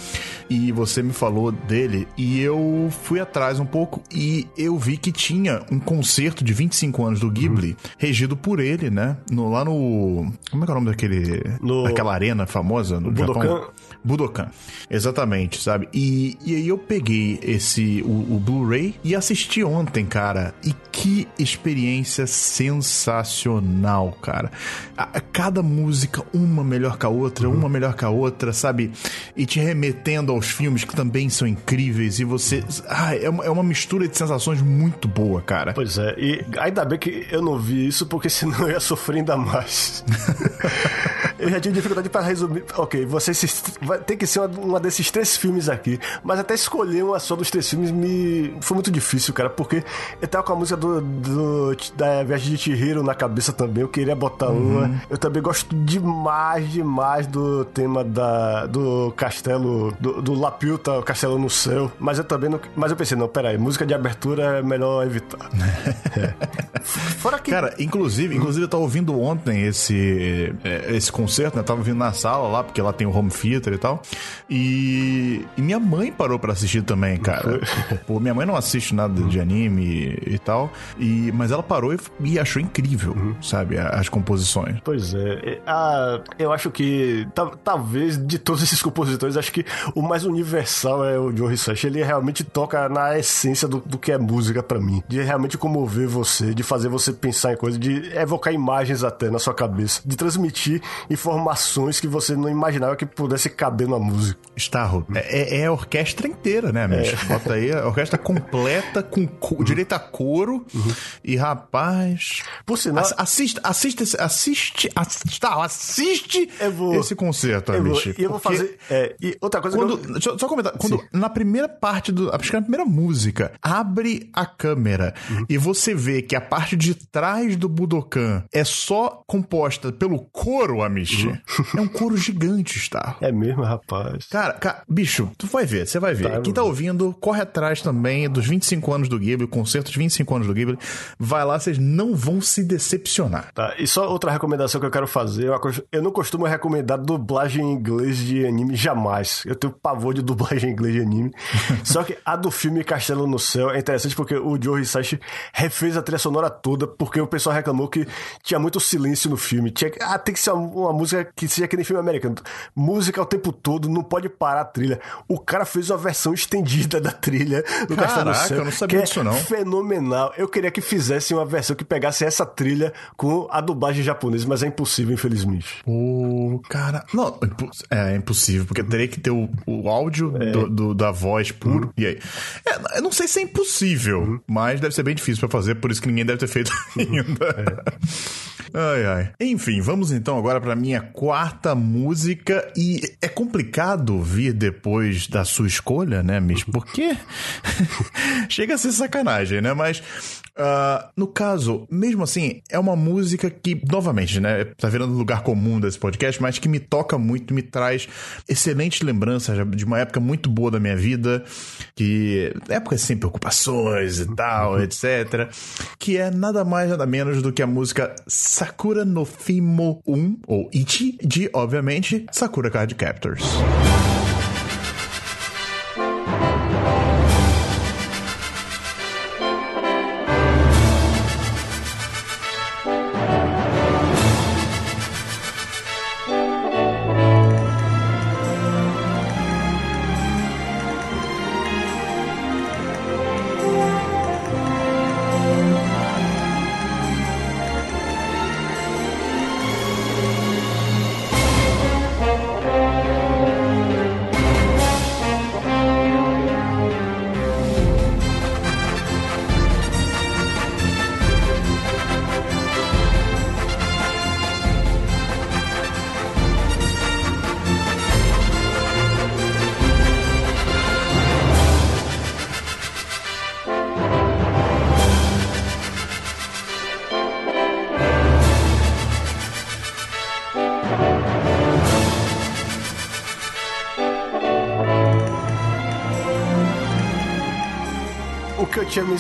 e você me falou dele, e eu fui atrás um pouco e eu vi que tinha um concerto de 25 anos do Ghibli, uhum. regido por ele, né? No, lá no. Como é que é o nome daquele. No... Daquela arena famosa no Budokan. Japão? Budokan. Exatamente, sabe? E, e aí eu peguei esse, o, o Blu-ray e assisti ontem, cara. E que experiência sensacional, cara. A, cada música, uma melhor que a outra, uhum. uma melhor que a outra, sabe? E te remetendo aos filmes que também são incríveis. E você. Ah, é, uma, é uma mistura de sensações muito boa, cara. Pois é. E ainda bem que eu não vi isso, porque senão eu ia sofrer ainda mais. eu já tive dificuldade para resumir. Ok, você vai ter que ser uma, uma, desses três filmes aqui. Mas até escolher uma só dos três filmes me foi muito difícil, cara, porque eu tava com a música do, do da Viagem de Chihiro na cabeça também. Eu queria botar uhum. uma. Eu também gosto demais, demais do tema da, do castelo, do, do Laputa, o castelo no céu. Mas eu também não. Mas eu pensei, não, peraí, música de abertura é melhor evitar. é. Fora que. Cara, inclusive, inclusive eu tava ouvindo ontem esse, é, esse concerto, né? Tava ouvindo na sala lá, porque lá tem o home theater e tal. E, e minha mãe parou para assistir também, cara. Pô, minha mãe não assiste nada de anime e tal. E, mas ela parou e, e achou incrível, uhum. sabe? As composições. Pois é. Ah, eu acho que talvez de todos esses compositores, acho que o mais universal é o John Hisaishi. Ele realmente toca na essência do, do que é música para mim. De realmente comover você, de fazer você pensar em coisas, de evocar imagens até na sua cabeça, de transmitir informações que você não imaginava que pudesse caber numa música. Starro, é, é, é a orquestra inteira, né, bicho? É. Bota aí a orquestra completa, com co direito a coro. Uhum. E rapaz. Por sinal. Assiste, assiste, assiste, assiste, assiste vou, esse concerto, eu bicho. E eu vou fazer. É, e outra coisa quando, que eu... Deixa eu só comentar. Quando Sim. na primeira parte do. Acho que na primeira música, abre a câmera uhum. e você vê que a parte de trás do Budokan é só composta pelo coro, Amishi. Uhum. É um coro gigante, está. É mesmo, rapaz. Cara, cara, bicho, tu vai ver, você vai ver. Tá, Quem tá ouvindo, corre atrás também dos 25 anos do Ghibli, concerto de 25 anos do Ghibli. Vai lá, vocês não vão se decepcionar. Tá, e só outra recomendação que eu quero fazer, eu não costumo recomendar dublagem em inglês de anime jamais. Eu tenho pavor de dublagem em inglês de anime. só que a do filme Castelo no Céu é interessante porque o Joe Hisaishi refez a trilha sonora toda porque o pessoal reclamou que tinha muito silêncio no filme. Tinha, ah, tem que ser uma, uma música que seja aquele filme americano. Música o tempo todo, não pode parar a trilha. O cara fez uma versão estendida da trilha do Castelo no Céu. eu não sabia é disso não. Fenomenal. Eu queria que fizesse uma versão que pegasse essa trilha com a dublagem japonesa, mas é impossível, infelizmente. O cara, não, é, é impossível, porque teria que ter o, o áudio é. do, do, da voz puro. Uhum. E aí, é, eu não sei se é impossível, uhum. mas deve ser bem difícil para fazer, por isso que ninguém deve ter feito ainda. Ai, ai. Enfim, vamos então agora para minha quarta música. E é complicado vir depois da sua escolha, né, Mish? Porque chega a ser sacanagem, né? Mas Uh, no caso, mesmo assim, é uma música que, novamente, né, tá virando lugar comum desse podcast, mas que me toca muito, me traz excelentes lembranças de uma época muito boa da minha vida, que época sem preocupações e tal, etc. Que é nada mais, nada menos do que a música Sakura no Fimo 1, ou Ichi, de, obviamente, Sakura Card Captors.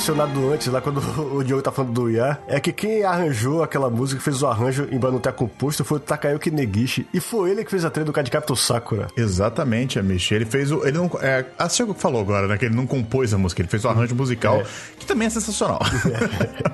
Mencionado antes, lá quando o Diogo tá falando do Ia, é que quem arranjou aquela música, fez o arranjo, embora não tenha composto, foi o Takayuki Negishi. E foi ele que fez a trilha do Cadicapto Sakura. Exatamente, Amish. Ele fez o. Ele não. É, a Chico falou agora, né? Que ele não compôs a música, ele fez o arranjo musical, é. que também é sensacional. É.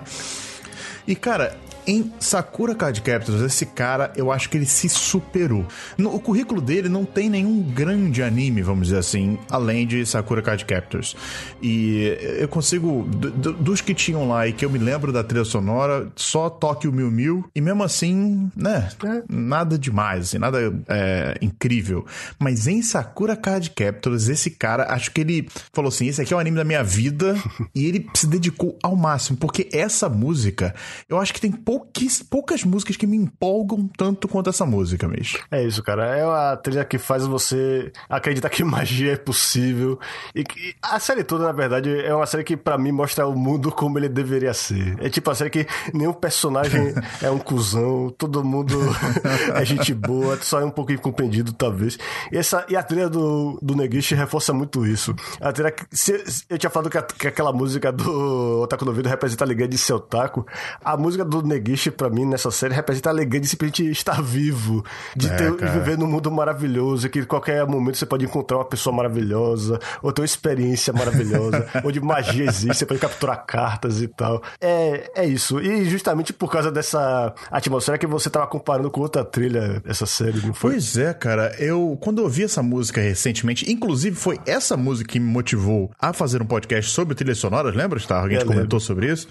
e, cara, em Sakura Card Captors, esse cara, eu acho que ele se superou. No, o currículo dele não tem nenhum grande anime, vamos dizer assim, além de Sakura Card Captors. E eu consigo, dos que tinham lá e que eu me lembro da trilha sonora, só Tokyo Mil Mil, e mesmo assim, né, nada demais, assim, nada é, incrível. Mas em Sakura Card Captors, esse cara, acho que ele falou assim: esse aqui é o anime da minha vida, e ele se dedicou ao máximo, porque essa música, eu acho que tem pouco pouquis, poucas músicas que me empolgam tanto quanto essa música, mesmo. É isso, cara. É uma trilha que faz você acreditar que magia é possível. E que a série toda, na verdade, é uma série que para mim mostra o mundo como ele deveria ser. É tipo a série que nenhum personagem é um cuzão, todo mundo é gente boa, só é um pouco incompreendido, talvez. E, essa, e a trilha do, do Negishi reforça muito isso. A trilha que, se, eu tinha falado que, a, que aquela música do Otaku no Vidro representa a alegria de seu taco. A música do Negishi Gish, pra mim, nessa série, representa a alegria de simplesmente estar vivo, de, é, ter, viver num mundo maravilhoso, que qualquer momento você pode encontrar uma pessoa maravilhosa, ou ter uma experiência maravilhosa, onde magia existe, você pode capturar cartas e tal. É, é isso. E justamente por causa dessa atmosfera que você tava comparando com outra trilha, essa série, não foi? Pois é, cara. Eu, quando eu ouvi essa música recentemente, inclusive foi essa música que me motivou a fazer um podcast sobre trilhas sonoras, lembra, Star? Alguém é, comentou sobre isso.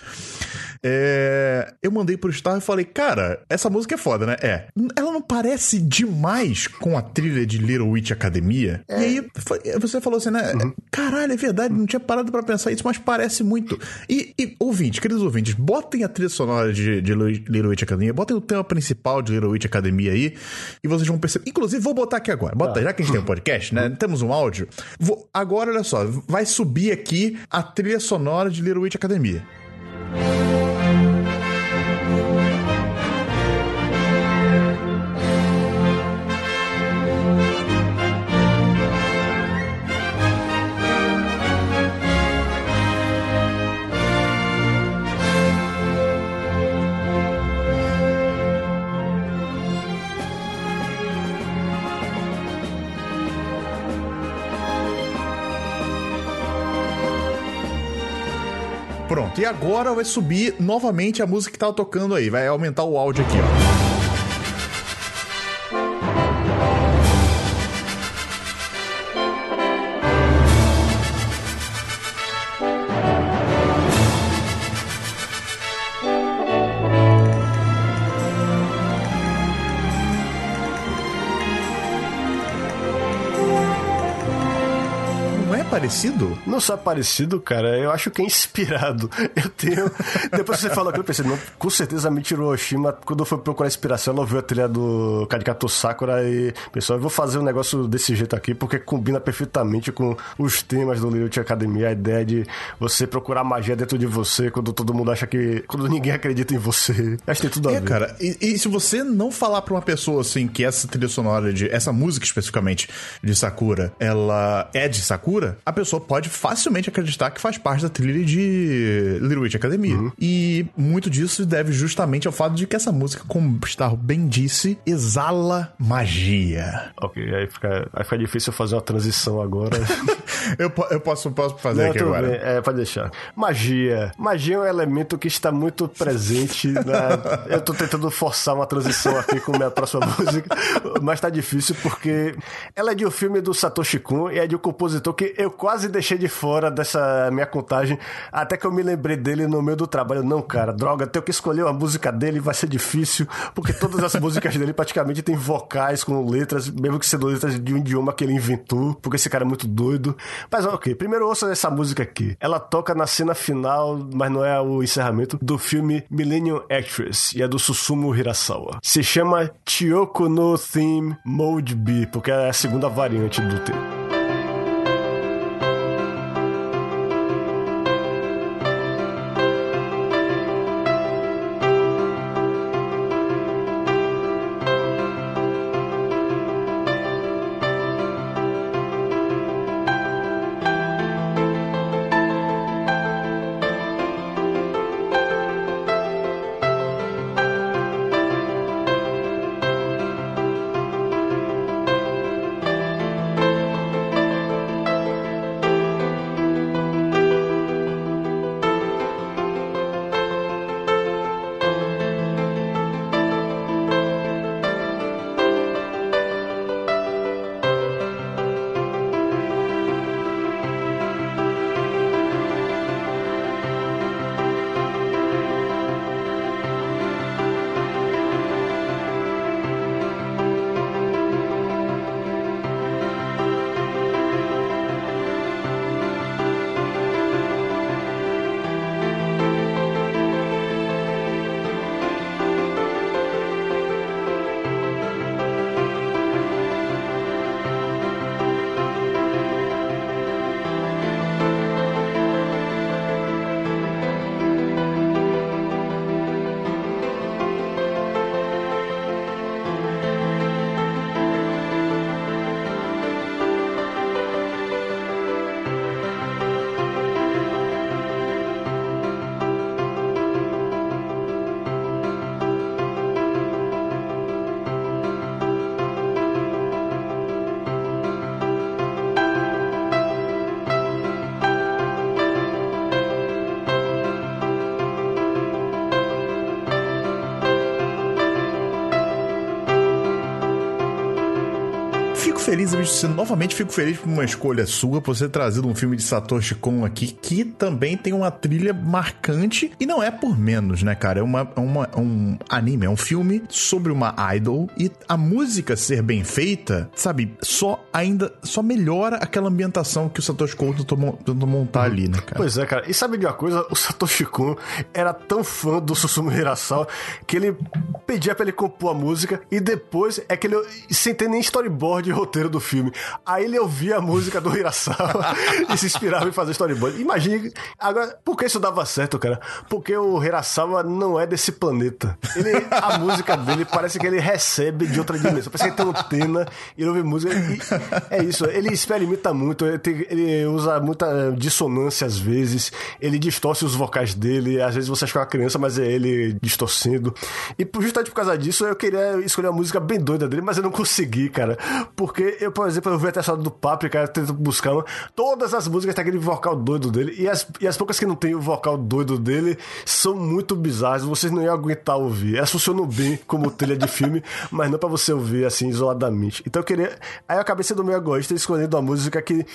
É, eu mandei pro Star e falei, cara, essa música é foda, né? É. Ela não parece demais com a trilha de Little Witch Academia? É. E aí você falou assim, né? Uhum. Caralho, é verdade, não tinha parado para pensar isso, mas parece muito. E, e ouvintes, queridos ouvintes, botem a trilha sonora de, de Little Witch Academia, botem o tema principal de Little Witch Academia aí, e vocês vão perceber. Inclusive, vou botar aqui agora. Bota, tá. já que a gente tem um podcast, né? Temos um áudio. Vou, agora, olha só, vai subir aqui a trilha sonora de Little Witch Academia. E agora vai subir novamente a música que tava tocando aí. Vai aumentar o áudio aqui, ó. Parecido? Não só parecido, cara. Eu acho que é inspirado. Eu tenho. Depois que você falou aquilo, eu pensei, não, com certeza a Michiro Oshima, quando eu fui procurar inspiração, ela ouviu a trilha do Kadikato Sakura e pensou, eu vou fazer um negócio desse jeito aqui, porque combina perfeitamente com os temas do Little Academia, a ideia de você procurar magia dentro de você quando todo mundo acha que. quando ninguém acredita em você. Acho que tem tudo a é, ver. cara. E, e se você não falar pra uma pessoa assim que essa trilha sonora de. essa música especificamente de Sakura, ela é de Sakura, a pessoa pode facilmente acreditar que faz parte da trilha de Little Witch Academia. Uhum. E muito disso deve justamente ao fato de que essa música, como o Starro bem disse, exala magia. Ok, aí fica, aí fica difícil fazer uma transição agora. eu, eu posso, posso fazer Não, aqui agora. Bem. É, pode deixar. Magia. Magia é um elemento que está muito presente. Na... eu tô tentando forçar uma transição aqui com a minha próxima música, mas tá difícil porque ela é de um filme do Satoshi Kun e é de um compositor que eu quase deixei de fora dessa minha contagem, até que eu me lembrei dele no meio do trabalho. Não, cara, droga, tenho que escolher uma música dele, vai ser difícil, porque todas as músicas dele praticamente tem vocais com letras, mesmo que sendo letras de um idioma que ele inventou, porque esse cara é muito doido. Mas ok, primeiro ouça essa música aqui. Ela toca na cena final, mas não é o encerramento, do filme Millennium Actress, e é do Susumu Hirasawa. Se chama Chiyoko no Theme Mode B, porque é a segunda variante do tema. Beleza, bicho. Novamente fico feliz por uma escolha sua, por você ter trazido um filme de Satoshi Kon aqui, que também tem uma trilha marcante e não é por menos, né, cara? É uma, é uma, é um anime, é um filme sobre uma idol e a música ser bem feita, sabe, só ainda, só melhora aquela ambientação que o Satoshi Kon tentou, montar ali, né, cara? Pois é, cara. E sabe de uma coisa? O Satoshi Kon era tão fã do Susumu Hirasawa que ele pedia pra ele compor a música e depois é que ele, sem ter nem storyboard e roteiro do filme, aí ele ouvia a música do Hirasawa e se inspirava em fazer storyboard. Imagine, agora, por que isso dava certo, cara? Porque o Hirasawa não é desse planeta. Ele, a música dele parece que ele recebe de outra dimensão. Parece que ele tem antena e ele ouve música. E é isso, ele experimenta muito, ele, tem, ele usa muita dissonância às vezes, ele distorce os vocais dele, às vezes você acha que é uma criança, mas é ele distorcendo. E justamente por causa disso, eu queria escolher uma música bem doida dele, mas eu não consegui, cara. Porque eu, por exemplo, eu vi até a do Paprika, eu tento buscar uma, todas as músicas têm aquele vocal doido dele, e as, e as poucas que não tem o vocal doido dele são muito bizarras, vocês não iam aguentar ouvir. Elas funcionam bem como trilha de filme, mas não para você ouvir assim isoladamente. Então eu queria. Aí eu acabei sendo meio egoísta escolhendo uma música que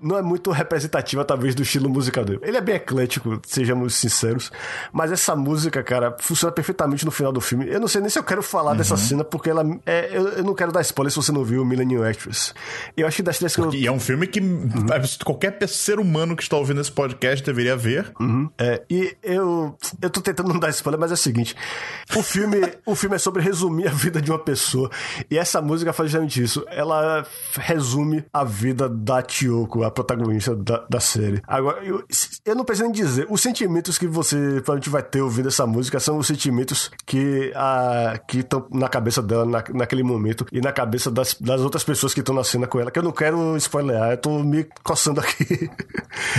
não é muito representativa, talvez, do estilo musical dele. Ele é bem eclético, sejamos sinceros, mas essa música, cara, funciona perfeitamente no final do filme. Eu não sei nem se eu quero falar uhum. dessa cena, porque ela. É, eu, eu, não quero dar spoiler se você não viu Millennium Actress. Eu acho que das três que eu. E é um filme que uhum. qualquer ser humano que está ouvindo esse podcast deveria ver. Uhum. É, e eu. Eu tô tentando não dar spoiler, mas é o seguinte: o filme, o filme é sobre resumir a vida de uma pessoa. E essa música faz justamente isso. Ela resume a vida da Tiyoko, a protagonista da, da série. Agora, eu, eu não preciso nem dizer, os sentimentos que você provavelmente vai ter ouvindo essa música são os sentimentos que a que estão na cabeça dela na, naquele momento e na cabeça das, das outras pessoas que estão na cena com ela, que eu não quero spoiler, eu tô me coçando aqui.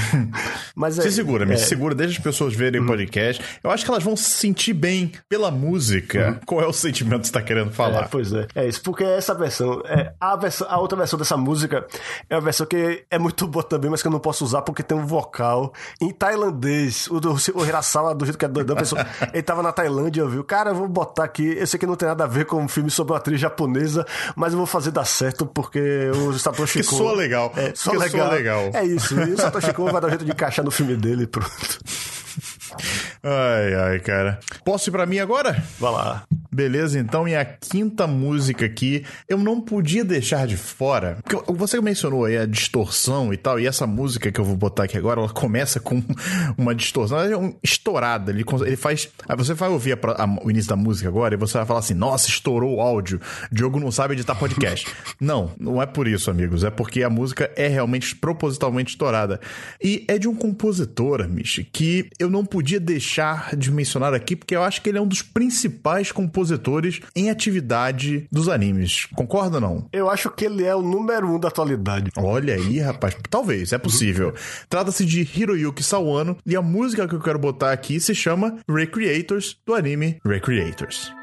Mas é, Se segura, me é... segura, deixa as pessoas verem uhum. o podcast. Eu acho que elas vão se sentir bem pela música. Uhum. Qual é o sentimento que você tá querendo falar? É, pois é. É isso, porque essa versão, é, a, versão, a outra versão dessa música é uma versão que é muito boa também, mas que eu não posso usar porque tem um vocal em tailandês. O, do, o Hirasawa, do jeito que é doidão, pessoa, ele tava na Tailândia, viu? Cara, eu vou botar aqui. Eu sei que não tem nada a ver com um filme sobre uma atriz japonesa, mas eu vou fazer dar certo porque o Satoshi Kon. Que soa legal. É, soa legal. soa legal. É isso. E o Satoshi Kon vai dar um jeito de encaixar no filme dele pronto. Ai, ai, cara. Posso ir pra mim agora? Vai lá. Beleza, então, e a quinta música aqui, eu não podia deixar de fora, porque você mencionou aí a distorção e tal, e essa música que eu vou botar aqui agora, ela começa com uma distorção, ela é um, estourada, ele, ele faz, aí você vai ouvir a, a, o início da música agora e você vai falar assim, nossa, estourou o áudio, Diogo não sabe editar podcast. não, não é por isso, amigos, é porque a música é realmente propositalmente estourada. E é de um compositor, Michi, que eu não podia deixar de mencionar aqui, porque eu acho que ele é um dos principais compositores compositores em atividade dos animes. Concorda ou não? Eu acho que ele é o número um da atualidade. Olha aí, rapaz. Talvez, é possível. Trata-se de Hiroyuki Sawano e a música que eu quero botar aqui se chama Recreators, do anime Recreators.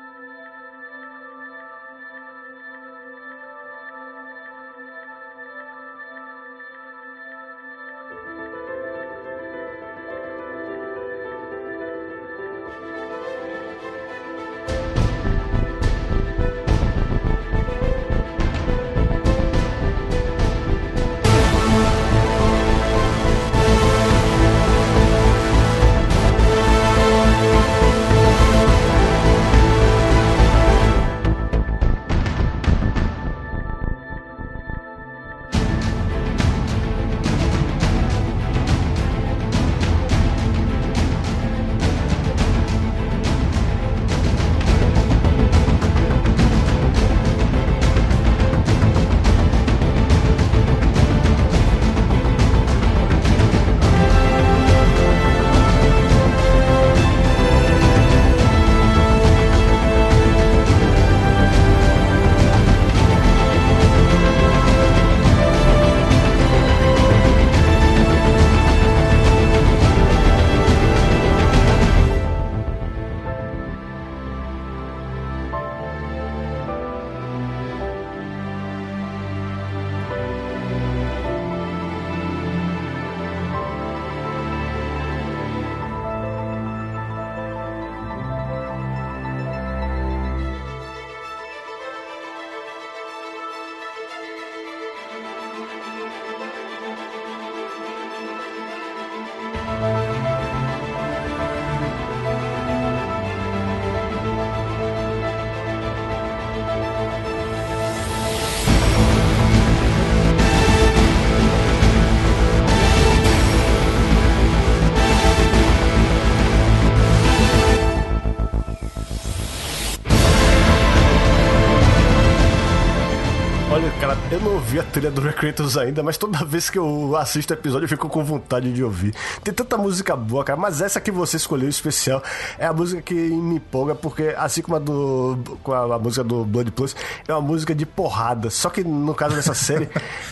Ouvi a trilha do Recreators ainda, mas toda vez que eu assisto o episódio eu fico com vontade de ouvir. Tem tanta música boa, cara, mas essa que você escolheu especial é a música que me empolga, porque assim como a do com a, a música do Blood Plus, é uma música de porrada. Só que no caso dessa série,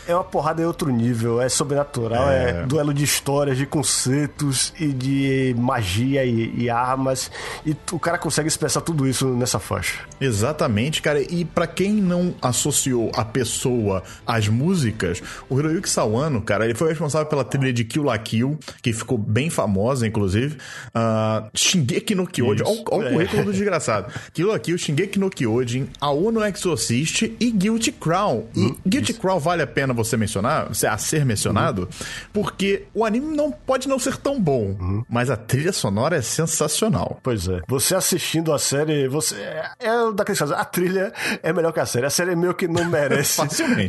é uma porrada em outro nível, é sobrenatural, é, é duelo de histórias, de conceitos e de magia e, e armas. E o cara consegue expressar tudo isso nessa faixa. Exatamente, cara. E para quem não associou a pessoa às músicas, o Hiroyuki Sawano, cara, ele foi responsável pela trilha de Kill La Kill, que ficou bem famosa, inclusive. Uh, Shingeki no Kyojin. Olha, o currículo do desgraçado. Kill La Kill, Shingeki no Kyojin, A Uno Exorcist e Guilty Crown. E hum, Guilty isso. Crown vale a pena você mencionar, a ser mencionado, uhum. porque o anime não pode não ser tão bom, uhum. mas a trilha sonora é sensacional. Pois é. Você assistindo a série, você é, é daqueles casos, a trilha é melhor que a série. A série é meio que não merece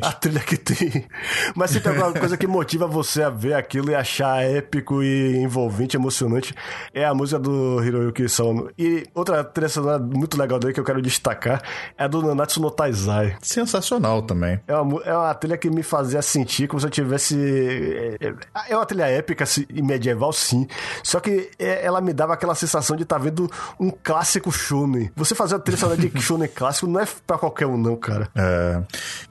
a trilha que tem. Mas se tem alguma coisa que motiva você a ver aquilo e achar épico e envolvente, emocionante, é a música do Hiroyuki Sawano. E outra trilha sonora muito legal dele que eu quero destacar é a do Nanatsu no Taizai. Sensacional também. É uma, é uma trilha que me fazia sentir como se eu tivesse... É, é uma trilha épica e medieval, sim. Só que é, ela me dava aquela sensação de estar tá vendo um clássico shonen. Você fazer uma trilha sonora de shonen clássico não é pra qualquer um, não, cara. É.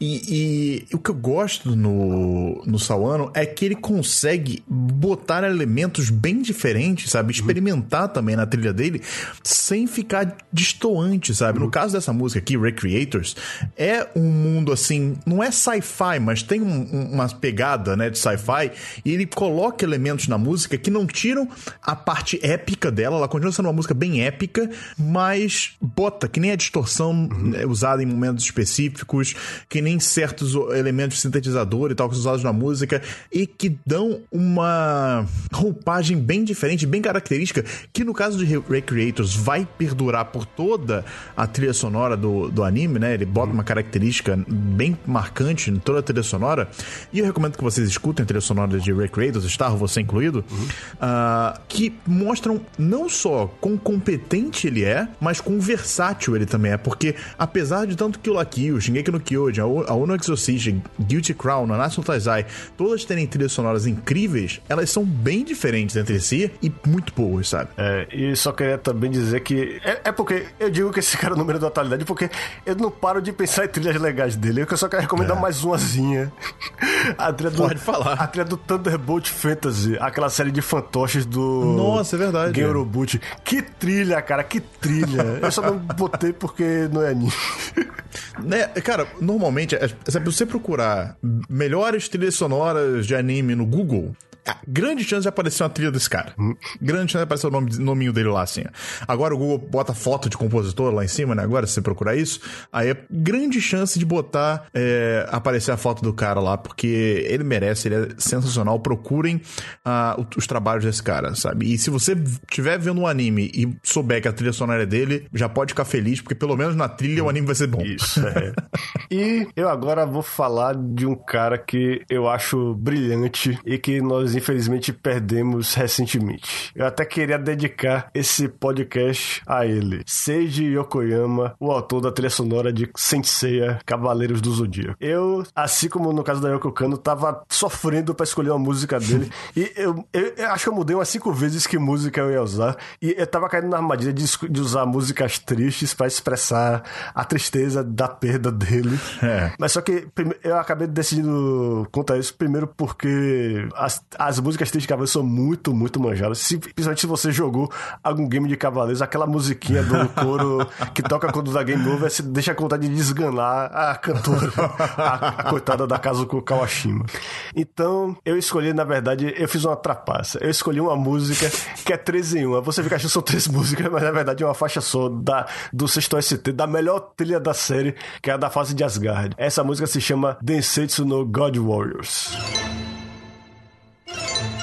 E, e, o que eu gosto no, no Sawano é que ele consegue botar elementos bem diferentes, sabe? Experimentar uhum. também na trilha dele sem ficar destoante, sabe? Uhum. No caso dessa música aqui, Recreators, é um mundo assim, não é sci-fi, mas tem um, uma pegada, né, de sci-fi, e ele coloca elementos na música que não tiram a parte épica dela, ela continua sendo uma música bem épica, mas bota, que nem a distorção uhum. usada em momentos específicos, que nem certos elementos de sintetizador e tal, que são usados na música, e que dão uma roupagem bem diferente, bem característica, que no caso de Recreators vai perdurar por toda a trilha sonora do, do anime, né? Ele bota uma característica bem marcante em toda a trilha sonora. E eu recomendo que vocês escutem a trilha sonora de Recreators, Star, você incluído, uh, que mostram não só quão competente ele é, mas quão versátil ele também é, porque apesar de tanto que o Lakio, Shingeki no Kyojin, a Uno Exorcist, Guilty Crown, Nanatsu no Taizai, todas terem trilhas sonoras incríveis, elas são bem diferentes entre si e muito boas, sabe? É, e só queria também dizer que é, é porque eu digo que esse cara é o número da atualidade porque eu não paro de pensar em trilhas legais dele, eu só quero recomendar é. mais umazinha. A trilha do, Pode falar. A trilha do Thunderbolt Fantasy, aquela série de fantoches do Nossa, é verdade. Game Boot. Que trilha, cara, que trilha. eu só não botei porque não é anime. Né, cara, normalmente, é, se você procurar melhores trilhas sonoras de anime no Google, grande chance de aparecer uma trilha desse cara. Grande chance de aparecer o nome, nominho dele lá, assim. Agora o Google bota foto de compositor lá em cima, né? Agora, se você procurar isso, aí é grande chance de botar, é, aparecer a foto do cara lá, porque ele merece, ele é sensacional. Procurem uh, os trabalhos desse cara, sabe? E se você estiver vendo um anime e souber que a trilha sonora é dele, já pode ficar feliz, porque pelo menos na trilha o anime vai ser bom. Isso, é. e eu agora vou falar de um cara que eu acho brilhante e que nós infelizmente perdemos recentemente. Eu até queria dedicar esse podcast a ele. Seiji Yokoyama, o autor da trilha sonora de Senseiya Cavaleiros do Zodíaco. Eu, assim como no caso da Yoko Kano, tava sofrendo para escolher uma música dele. e eu, eu, eu, acho que eu mudei umas cinco vezes que música eu ia usar. E eu tava caindo na armadilha de, de usar músicas tristes para expressar a tristeza da perda dele. É. Mas só que eu acabei decidindo contar isso primeiro porque as, as músicas tristes de Cavaleiros são muito, muito manjadas. Se, principalmente se você jogou algum game de Cavaleiros, aquela musiquinha do coro que toca quando dá game over, você deixa a vontade de desganar a cantora, a, a coitada da Kazuko Kawashima. Então, eu escolhi, na verdade, eu fiz uma trapaça. Eu escolhi uma música que é 3 em 1. Você fica achando que são três músicas, mas na verdade é uma faixa só da, do sexto ST, da melhor trilha da série, que é a da fase de Asgard. Essa música se chama Densetsu no God Warriors. Eu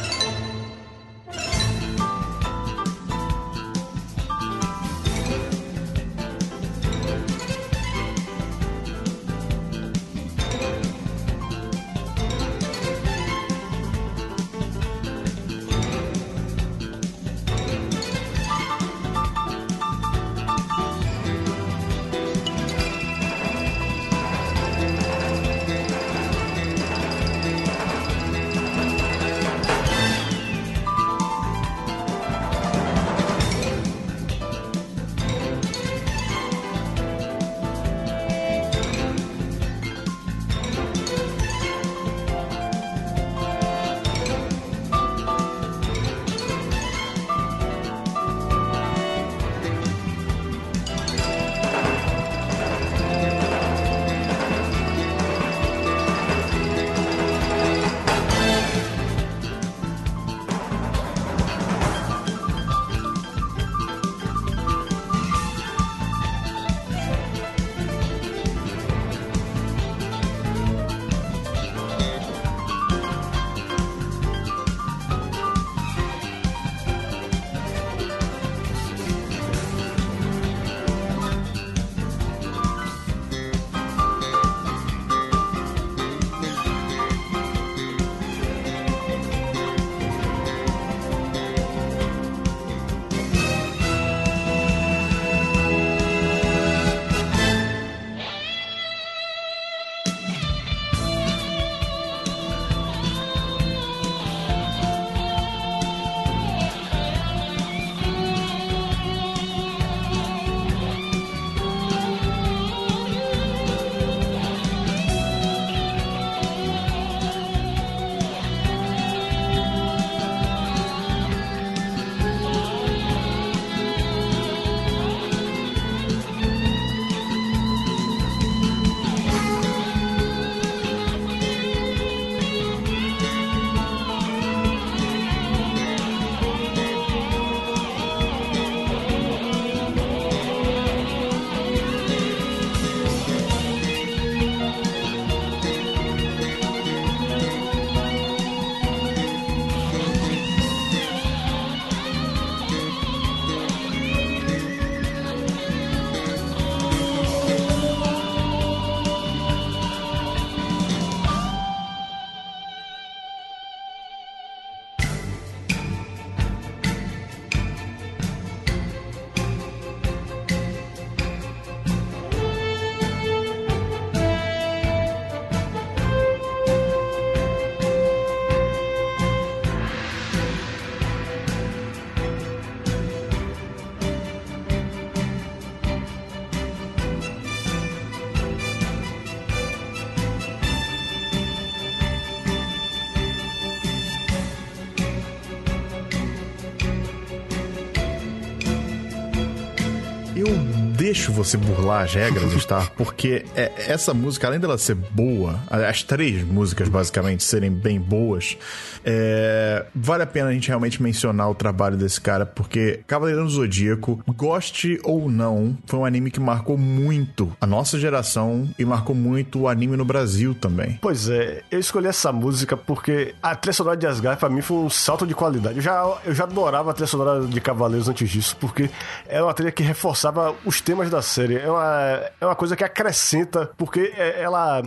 deixo você burlar as regras, tá? Porque é, essa música, além dela ser boa, as três músicas basicamente serem bem boas, é, vale a pena a gente realmente mencionar o trabalho desse cara, porque Cavaleiro do Zodíaco, goste ou não, foi um anime que marcou muito a nossa geração e marcou muito o anime no Brasil também. Pois é, eu escolhi essa música porque a trilha sonora de Asgard pra mim foi um salto de qualidade. Eu já, eu já adorava a trilha sonora de Cavaleiros antes disso, porque é uma trilha que reforçava os temas da série. É uma, é uma coisa que acrescenta, porque é, ela.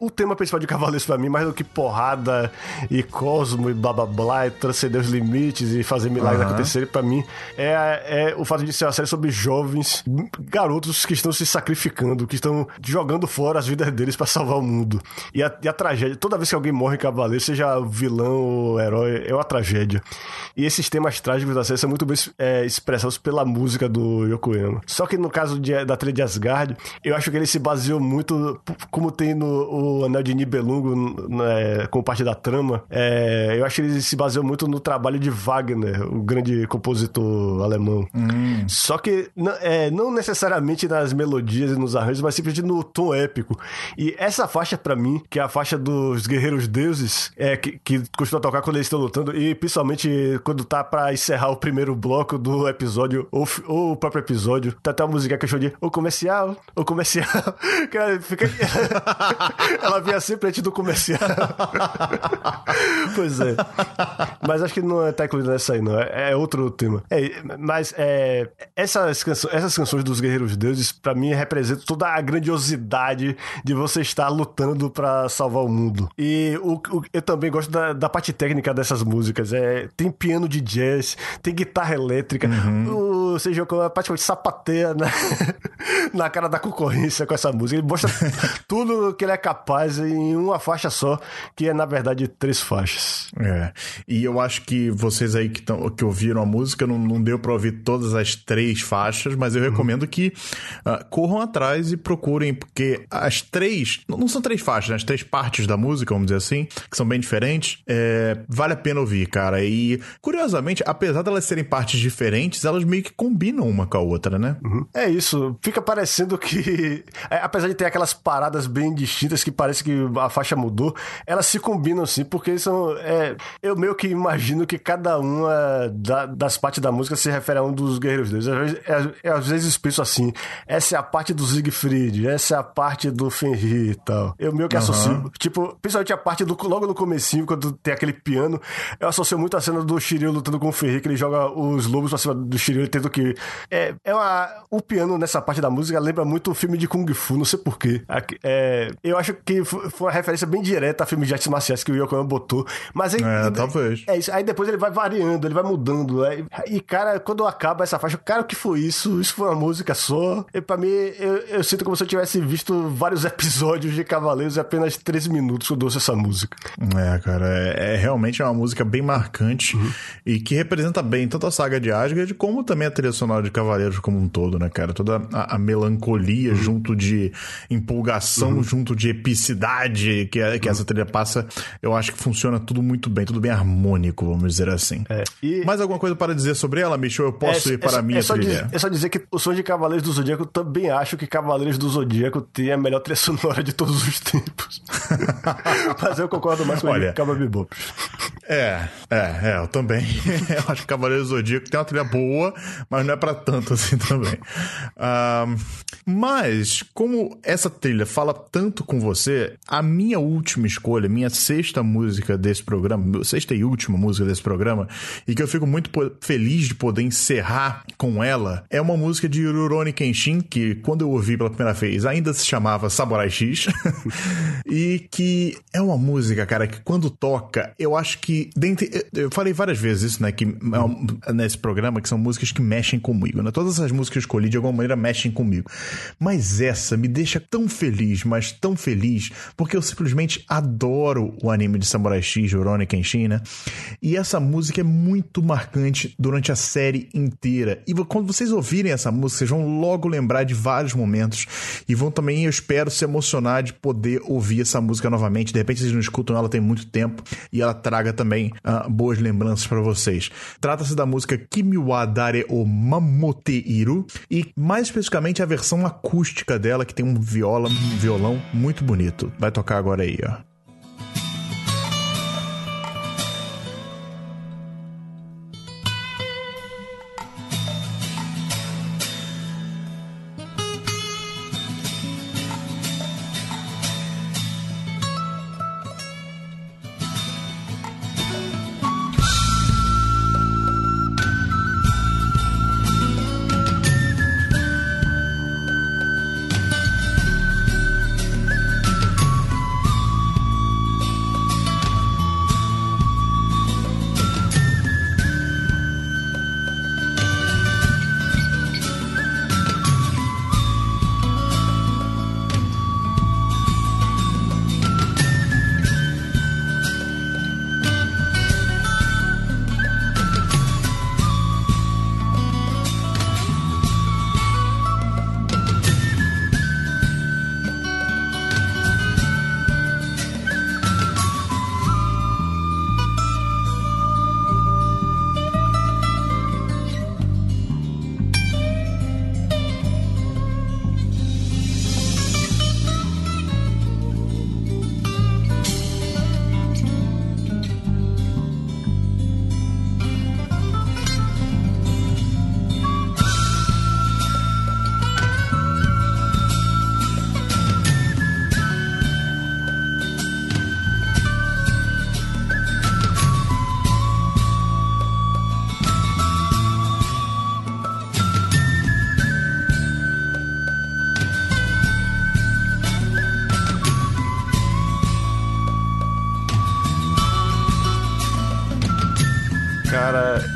O tema principal de Cavaleiros pra mim, mais do que porrada e cosmo e blá blá blá, e transcender os limites e fazer milagres uhum. acontecerem, pra mim, é, é o fato de ser uma série sobre jovens, garotos que estão se sacrificando, que estão jogando fora as vidas deles para salvar o mundo. E a, e a, tragédia, toda vez que alguém morre em Cavaleiro, seja vilão ou herói, é uma tragédia. E esses temas trágicos da série são muito bem é, expressados pela música do Yokoyama. Só que no caso de, da trilha de Asgard, eu acho que ele se baseou muito, como tem no o Anel de Nibelungo, né, como parte da trama, é, eu acho que ele se baseou muito no trabalho de Wagner, o grande compositor alemão. Hum. Só que é, não necessariamente nas melodias e nos arranjos, mas simplesmente no tom épico. E essa faixa, para mim, que é a faixa dos Guerreiros Deuses, é, que, que costuma tocar quando eles estão lutando, e principalmente quando tá para encerrar o primeiro bloco do episódio, ou, ou o próprio episódio, tá até uma música que chamo de o comercial, o comercial. Cara, fica... Ela vinha sempre antes do comercial. pois é. Mas acho que não tá incluído nessa aí, não. É, é outro tema. É, mas é, essas, canções, essas canções dos Guerreiros Deuses, para mim, representam toda a grandiosidade de você estar lutando para salvar o mundo. E o, o, eu também gosto da, da parte técnica dessas músicas. É, tem piano de jazz, tem guitarra elétrica. Uhum. O Seiji praticamente sapateia na, na cara da concorrência com essa música. Ele mostra tudo que ele é capaz em uma faixa só, que é, na verdade, três faixas. É. E eu acho que vocês aí que, tão, que ouviram a música não, não deu pra ouvir todas as três faixas, mas eu recomendo uhum. que uh, corram atrás e procurem, porque as três, não são três faixas, né? as três partes da música, vamos dizer assim, que são bem diferentes, é, vale a pena ouvir, cara. E, curiosamente, apesar delas serem partes diferentes, elas meio que combinam uma com a outra, né? Uhum. É isso. Fica parecendo que, é, apesar de ter aquelas paradas bem distintas que parece que a faixa mudou, elas se combinam sim, porque são. É, eu meio que imagino que cada uma da, das partes da música se refere a um dos guerreiros deles. Às vezes, é, às vezes penso assim: essa é a parte do Siegfried, essa é a parte do Fenrir e tal. Eu meio que uhum. associo. Tipo, principalmente a parte do logo no comecinho, quando tem aquele piano, eu associo muito a cena do Shiryu lutando com o Fenrir, que ele joga os lobos pra cima do Shiryu, tendo que. É, é uma, o piano nessa parte da música lembra muito o filme de Kung Fu, não sei porquê. É, eu acho que foi uma referência bem direta a filme de artes marciais que o Yokoyama botou. Mas aí, é, talvez. É isso. Aí depois ele vai variando, ele vai mudando. Né? E, cara, quando acaba essa faixa, cara, o que foi isso? Isso foi uma música só. E pra mim, eu, eu sinto como se eu tivesse visto vários episódios de Cavaleiros em apenas 13 minutos que eu essa música. É, cara, é, é realmente uma música bem marcante uhum. e que representa bem tanto a saga de Asgard como também a trilha sonora de Cavaleiros como um todo, né, cara? Toda a, a melancolia uhum. junto de empolgação, uhum. junto de epicidade que, que essa trilha passa, eu acho que funciona tudo muito bem, tudo bem harmônico, vamos dizer assim. É. E... Mais alguma coisa para dizer sobre ela, Michel? Eu posso é, ir para é, a minha é só trilha? Dizer, é só dizer que o som de Cavaleiros do Zodíaco, eu também acho que Cavaleiros do Zodíaco tem a melhor trilha sonora de todos os tempos. Mas eu concordo mais com Olha, Cabo Bebop. É, é, é, eu também. eu acho que Cavaleiros do Zodíaco tem uma trilha boa, mas não é para tanto assim também. Um, mas, como essa trilha fala tanto com você, a minha última escolha, minha sexta música desse programa, sexta e última música desse programa, e que eu fico muito feliz de poder encerrar com ela, é uma música de Rurouni Kenshin, que quando eu ouvi pela primeira vez ainda se chamava Samurai X, e que é uma música, cara, que quando toca, eu acho que. Dentre, eu falei várias vezes isso, né, que é nesse programa, que são músicas que mexem comigo, né? Todas essas músicas que eu escolhi de alguma maneira mexem comigo. Mas essa me deixa tão feliz, mas tão feliz, porque eu simplesmente adoro o anime de Samurai X, Rurouni Kenshin, né? E essa música é muito marcante durante a série inteira. E quando vocês ouvirem essa música, vocês vão logo lembrar de vários momentos e vão também, eu espero, se emocionar de poder ouvir essa música novamente. De repente vocês não escutam ela tem muito tempo e ela traga também uh, boas lembranças para vocês. Trata-se da música Kimiwa Dare o Mamote Iru e mais especificamente a versão acústica dela que tem um viola, um violão muito bonito. Vai tocar agora aí, ó.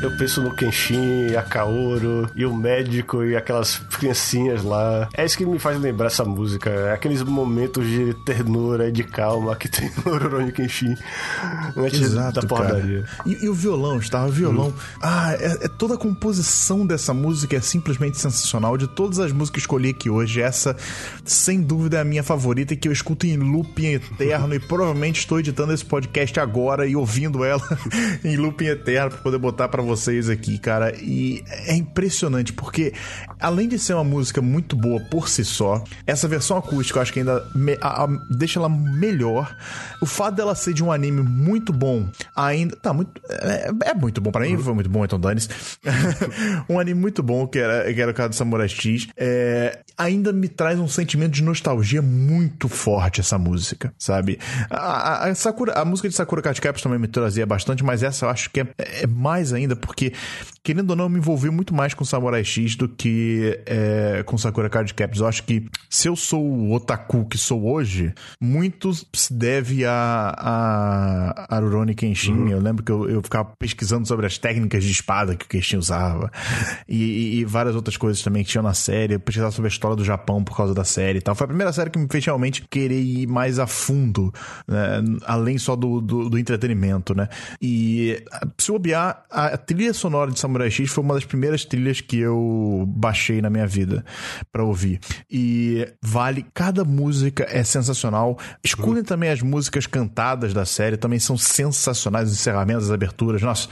Eu penso no Kenshin, a Kaoru, e o médico e aquelas criancinhas lá. É isso que me faz lembrar essa música. É aqueles momentos de ternura e de calma que tem no Rurouni Kenshin antes Exato, da porradaria. E, e, o violão, está o violão. Hum. Ah, é, é, toda a composição dessa música é simplesmente sensacional. De todas as músicas que escolhi aqui hoje, essa sem dúvida é a minha favorita e que eu escuto em looping eterno e provavelmente estou editando esse podcast agora e ouvindo ela em looping eterno para poder botar para vocês aqui, cara. E é impressionante porque além de ser uma música muito boa por si só, essa versão acústica eu acho que ainda me, a, a, deixa ela melhor. O fato dela ser de um anime muito bom, ainda. Tá, muito. É, é muito bom para mim, foi muito bom, então dane Um anime muito bom, que era, que era o caso do Samurai X. É, ainda me traz um sentimento de nostalgia muito forte essa música, sabe? A, a, Sakura, a música de Sakura Card também me trazia bastante, mas essa eu acho que é, é mais ainda, porque, querendo ou não, eu me envolvi muito mais com Samurai X do que é, com Sakura Card Captors. Eu acho que se eu sou o otaku que sou hoje, muito se deve a, a, a Rurouni Kenshin. Uhum. Eu lembro que eu, eu ficava pesquisando sobre as técnicas de espada que o Kenshin usava e, e, e várias outras coisas também que tinham na série. Eu pesquisava sobre a história do Japão por causa da série e tal. Foi a primeira série que me fez realmente querer ir mais a fundo, né? além só do, do, do, entretenimento, né? E se bobear, a trilha sonora de Samurai X foi uma das primeiras trilhas que eu baixei na minha vida para ouvir. E vale, cada música é sensacional. Escutem uhum. também as músicas cantadas da série, também são sensacionais, os encerramentos, as aberturas. Nossa,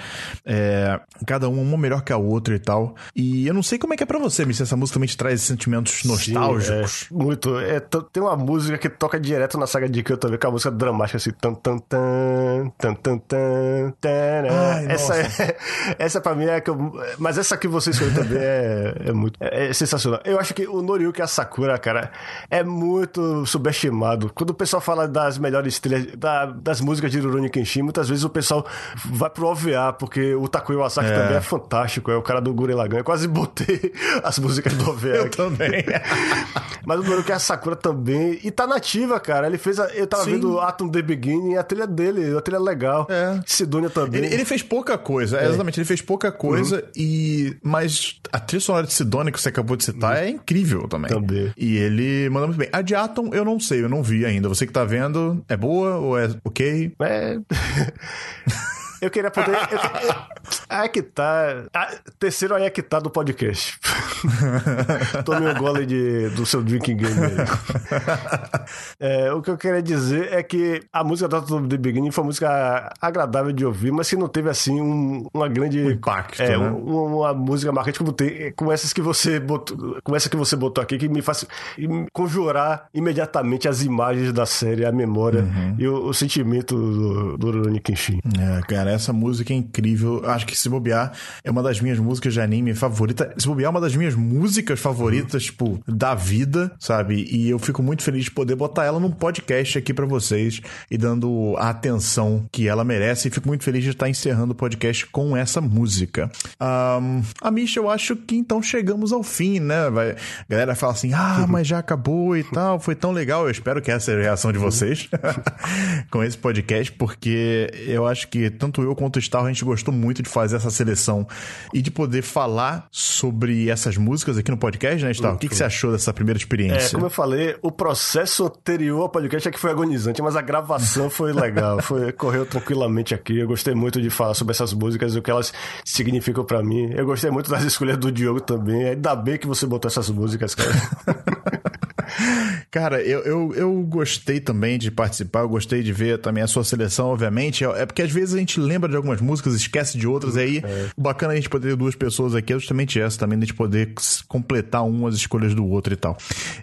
é, cada uma, uma melhor que a outra e tal. E eu não sei como é que é pra você, se essa música também te traz sentimentos nostálgicos. Sim, é, muito. É, tem uma música que toca direto na saga de que eu também, com a música dramática assim. Tan, tan, tan, tan, tan, tan, tan, Ai, essa, é, essa pra mim é a que eu. Mas essa que você escolheu também é, é muito. É, é, sensacional. Eu acho que o Noriyuki a Sakura, cara, é muito subestimado. Quando o pessoal fala das melhores trilhas, da, das músicas de Rurouni Kenshin, muitas vezes o pessoal vai pro OVA, porque o Takuya Wasaki é. também é fantástico. É o cara do Gurren Lagann. Eu quase botei as músicas do OVA. Eu aqui. também. Mas o Noriyuki a Sakura também. E tá nativa, cara. Ele fez. A, eu tava Sim. vendo Atom The Beginning, a trilha dele, a trilha legal. É. Sidonia também. Ele, ele, fez pouca coisa, é. exatamente. Ele fez pouca coisa, uhum. e mas a trilha sonora de Sidonia que você acabou de citar uhum. é incrível também. Também. E ele manda muito bem. A de Atom eu não sei, eu não vi ainda. Você que tá vendo, é boa ou é ok? É. eu queria poder. Eu, eu, Aí que tá. A, terceiro aí é que tá do podcast. Tomei um gole de, do seu drinking game aí. É, o que eu queria dizer é que a música da The Beginning foi uma música agradável de ouvir, mas que não teve assim um, uma grande. Um impacto. É, né? uma, uma música marcante como tem, com essas que você botou, com essa que você botou aqui, que me faz conjurar imediatamente as imagens da série, a memória Uhum. e o, o sentimento do, do Rurouni Kenshin. É, cara, essa música é incrível. Acho que se bobear é uma das minhas músicas de anime favorita. Se bobear é uma das minhas músicas favoritas, tipo, da vida, sabe? E eu fico muito feliz de poder botar ela num podcast aqui pra vocês e dando a atenção que ela merece. E fico muito feliz de estar encerrando o podcast com essa música. Ahn, a Misha, eu acho que então chegamos ao fim, né? Vai, a galera fala assim: ah, mas já acabou e tal, foi tão legal. Eu espero que essa seja a reação de vocês com esse podcast, porque eu acho que tanto eu quanto o Star a gente gostou muito de fazer essa seleção e de poder falar sobre essas músicas aqui no podcast, né, Star? O que, que você achou dessa primeira É, experiência? como eu falei, o processo anterior ao podcast é que foi agonizante, mas a gravação foi legal, foi, correu tranquilamente aqui. Eu gostei muito de falar sobre essas músicas e o que elas significam pra mim. Eu gostei muito das escolhas do Diogo também. Ainda bem que você botou essas músicas, cara. Cara, eu, eu, eu gostei também de participar, eu gostei de ver também a sua seleção, obviamente. É porque às vezes a gente lembra de algumas músicas, esquece de outras, e aí o bacana é a gente poder ter duas pessoas aqui é justamente essa também, de a gente poder completar um as escolhas do outro e tal.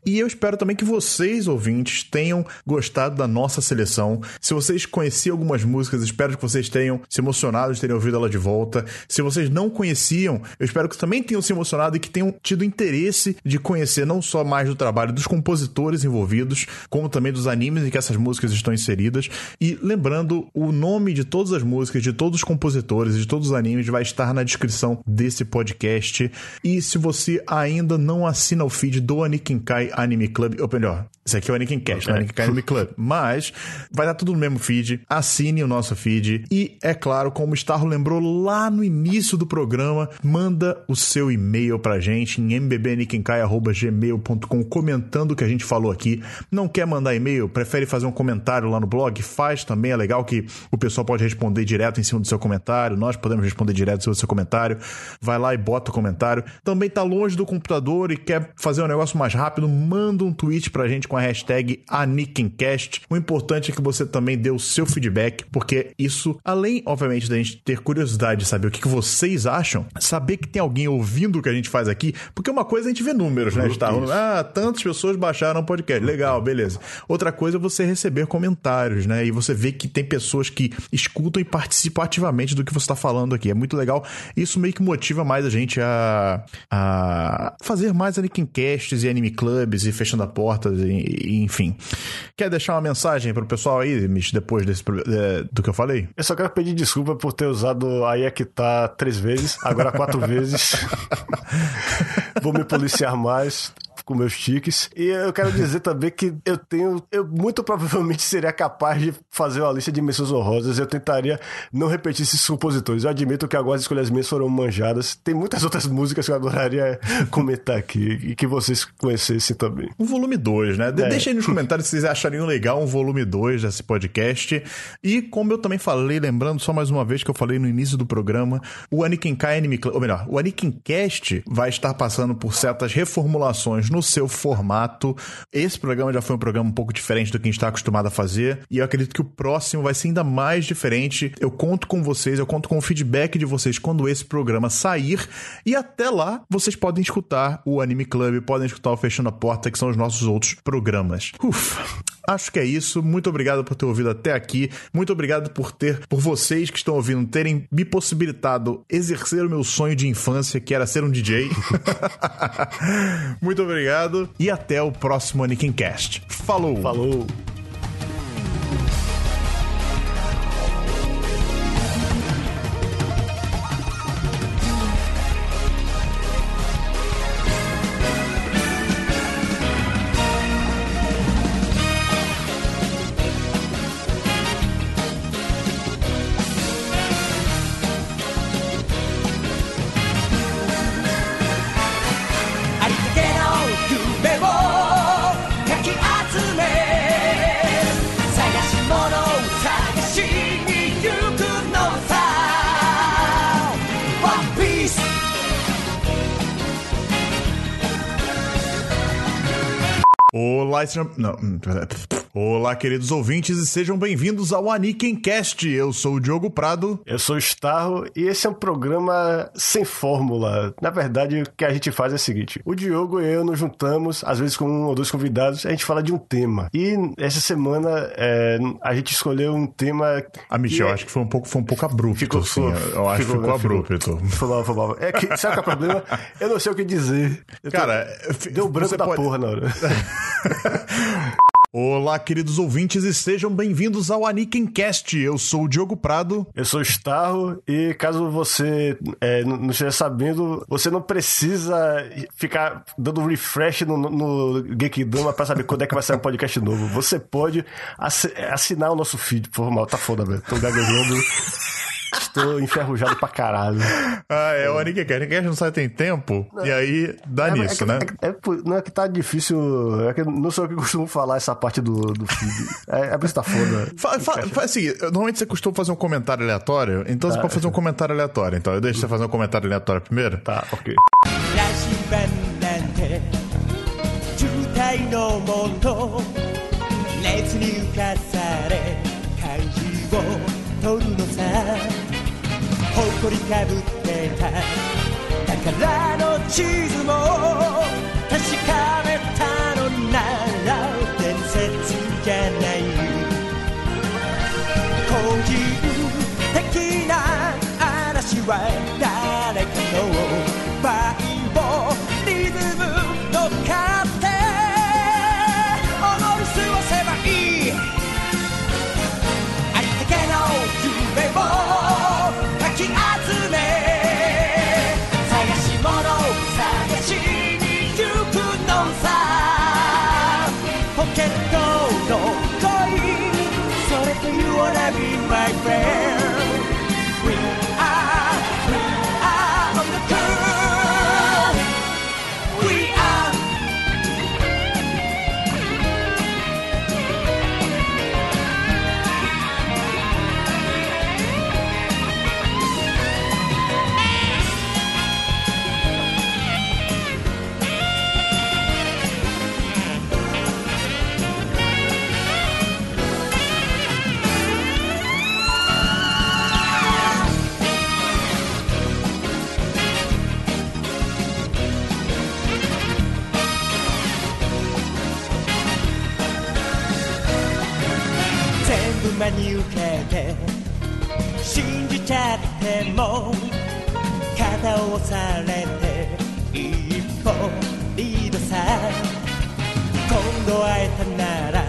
E eu espero também que vocês, ouvintes, tenham gostado da nossa seleção. Se vocês conheciam algumas músicas, espero que vocês tenham se emocionado de terem ouvido ela de volta. Se vocês não conheciam, eu espero que também tenham se emocionado e que tenham tido interesse de conhecer não só mais do trabalho dos compositores envolvidos, como também dos animes em que essas músicas estão inseridas. E lembrando, o nome de todas as músicas, de todos os compositores, de todos os animes vai estar na descrição desse podcast. E se você ainda não assina o feed do Anikinkai Anime Club, ou melhor, esse aqui é o Anikin Cast, não é Anikinkai Anime Club, mas vai dar tudo no mesmo feed. Assine o nosso feed e, é claro, como o Starro lembrou lá no início do programa, manda o seu e-mail pra gente em mbbnikinkai.gmail.com comentando o que a gente falou aqui. Não quer mandar e-mail? Prefere fazer um comentário lá no blog? Faz também, é legal que o pessoal pode responder direto em cima do seu comentário, nós podemos responder direto em cima do seu comentário. Vai lá e bota o comentário. Também tá longe do computador e quer fazer um negócio mais rápido, manda um tweet pra gente com a hashtag AnikenCast. O importante é que você também dê o seu feedback, porque isso, além, obviamente, da gente ter curiosidade de saber o que vocês acham, saber que tem alguém ouvindo o que a gente faz aqui, porque uma coisa a gente vê números, né? Está, ah, tantas pessoas baixaram o podcast. Legal, beleza. Outra coisa é você receber comentários, né? E você vê que tem pessoas que escutam e participam ativamente do que você está falando aqui. É muito legal. Isso meio que motiva mais a gente a, a fazer mais Anikincasts e Anime Clubs e fechando a porta, e, e, enfim. Quer deixar uma mensagem pro pessoal aí, Mish, depois desse, é, do que eu falei? Eu só quero pedir desculpa por ter usado aí é que tá três vezes, agora quatro vezes. Vou me policiar mais com meus tiques. E eu quero dizer também que eu tenho. Eu muito provavelmente seria capaz de fazer uma lista de menções honrosas. Eu tentaria não repetir esses compositores. Eu admito que agora as escolhas minhas foram manjadas. Tem muitas outras músicas que eu adoraria comentar aqui e que vocês conhecessem também. Um volume 2, né? De É. Deixa aí nos comentários se vocês achariam legal um volume 2 desse podcast. E como eu também falei, lembrando só mais uma vez que eu falei no início do programa, o Anikin Kai Anime Club, ou melhor, o Anikin Cast vai estar passando por certas reformulações no seu formato. Esse programa já foi um programa um pouco diferente do que a gente está acostumado a fazer. E eu acredito que o próximo vai ser ainda mais diferente. Eu conto com vocês, eu conto com o feedback de vocês quando esse programa sair. E até lá, vocês podem escutar o Anime Club, podem escutar o Fechando a Porta, que são os nossos outros programas. Ufa. Acho que é isso. Muito obrigado por ter ouvido até aqui. Muito obrigado por ter, por vocês que estão ouvindo, terem me possibilitado exercer o meu sonho de infância, que era ser um DJ. Muito obrigado e até o próximo Anikin Cast. Falou! Falou!「Olá, sejam... Não. hum, Olá, queridos ouvintes, e sejam bem-vindos ao Anikencast. Eu sou o Diogo Prado. Eu sou o Starro e esse é um programa sem fórmula. Na verdade, o que a gente faz é o seguinte: o Diogo e eu nos juntamos, às vezes com um ou dois convidados, a gente fala de um tema. E essa semana é, a gente escolheu um tema. Ah, Michel, que acho que foi um pouco, foi um pouco abrupto, Ficou- assim. ficou- eu acho que ficou ficou- abrupto. Foi mal, foi mal. É que, sabe qual é o problema? Eu não sei o que dizer. Eu tô- Cara, deu branco da pode- porra na hora. Olá, queridos ouvintes, e sejam bem-vindos ao Anikencast. Eu sou o Diogo Prado. Eu sou o Starro e caso você é, não esteja sabendo, você não precisa ficar dando refresh no, no Geekdama pra saber quando é que vai sair um podcast novo. Você pode assi- assinar o nosso feed. Por mal, tá foda, velho. Tô gaguejando. Estou enferrujado pra caralho. Ah, é, é. o a gente não sai tem tempo, não. e aí dá é, nisso, é, né? É é não é que tá difícil... É que não sou eu que costumo falar essa parte do, do feed. É, é por isso tá foda. Fa, fa, fa, assim, normalmente você costuma fazer um comentário aleatório, então tá. você pode fazer um comentário aleatório. Então eu deixo você fazer um comentário aleatório primeiro. Tá, ok. りかぶってた宝の地図も確かめたのなら伝説じゃない。個人的な嵐はちゃっても肩を押されて一歩リードさ今度会えたなら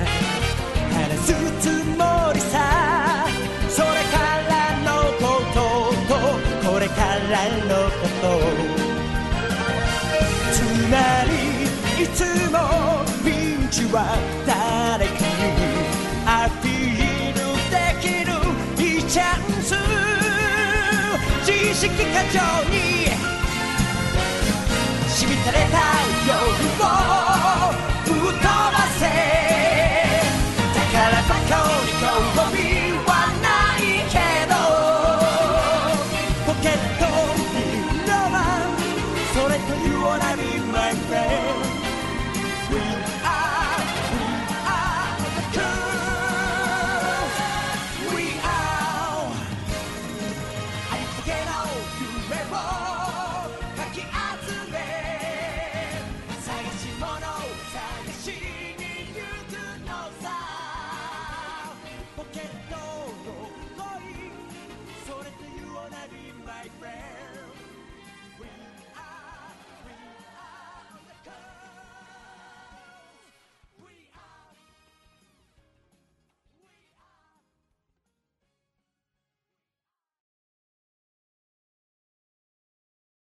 話すつもりさそれからのこととこれからのことつまりいつもピンチは誰かにアピールできる。いいチャンス自意識過剰に。しみたれた夜を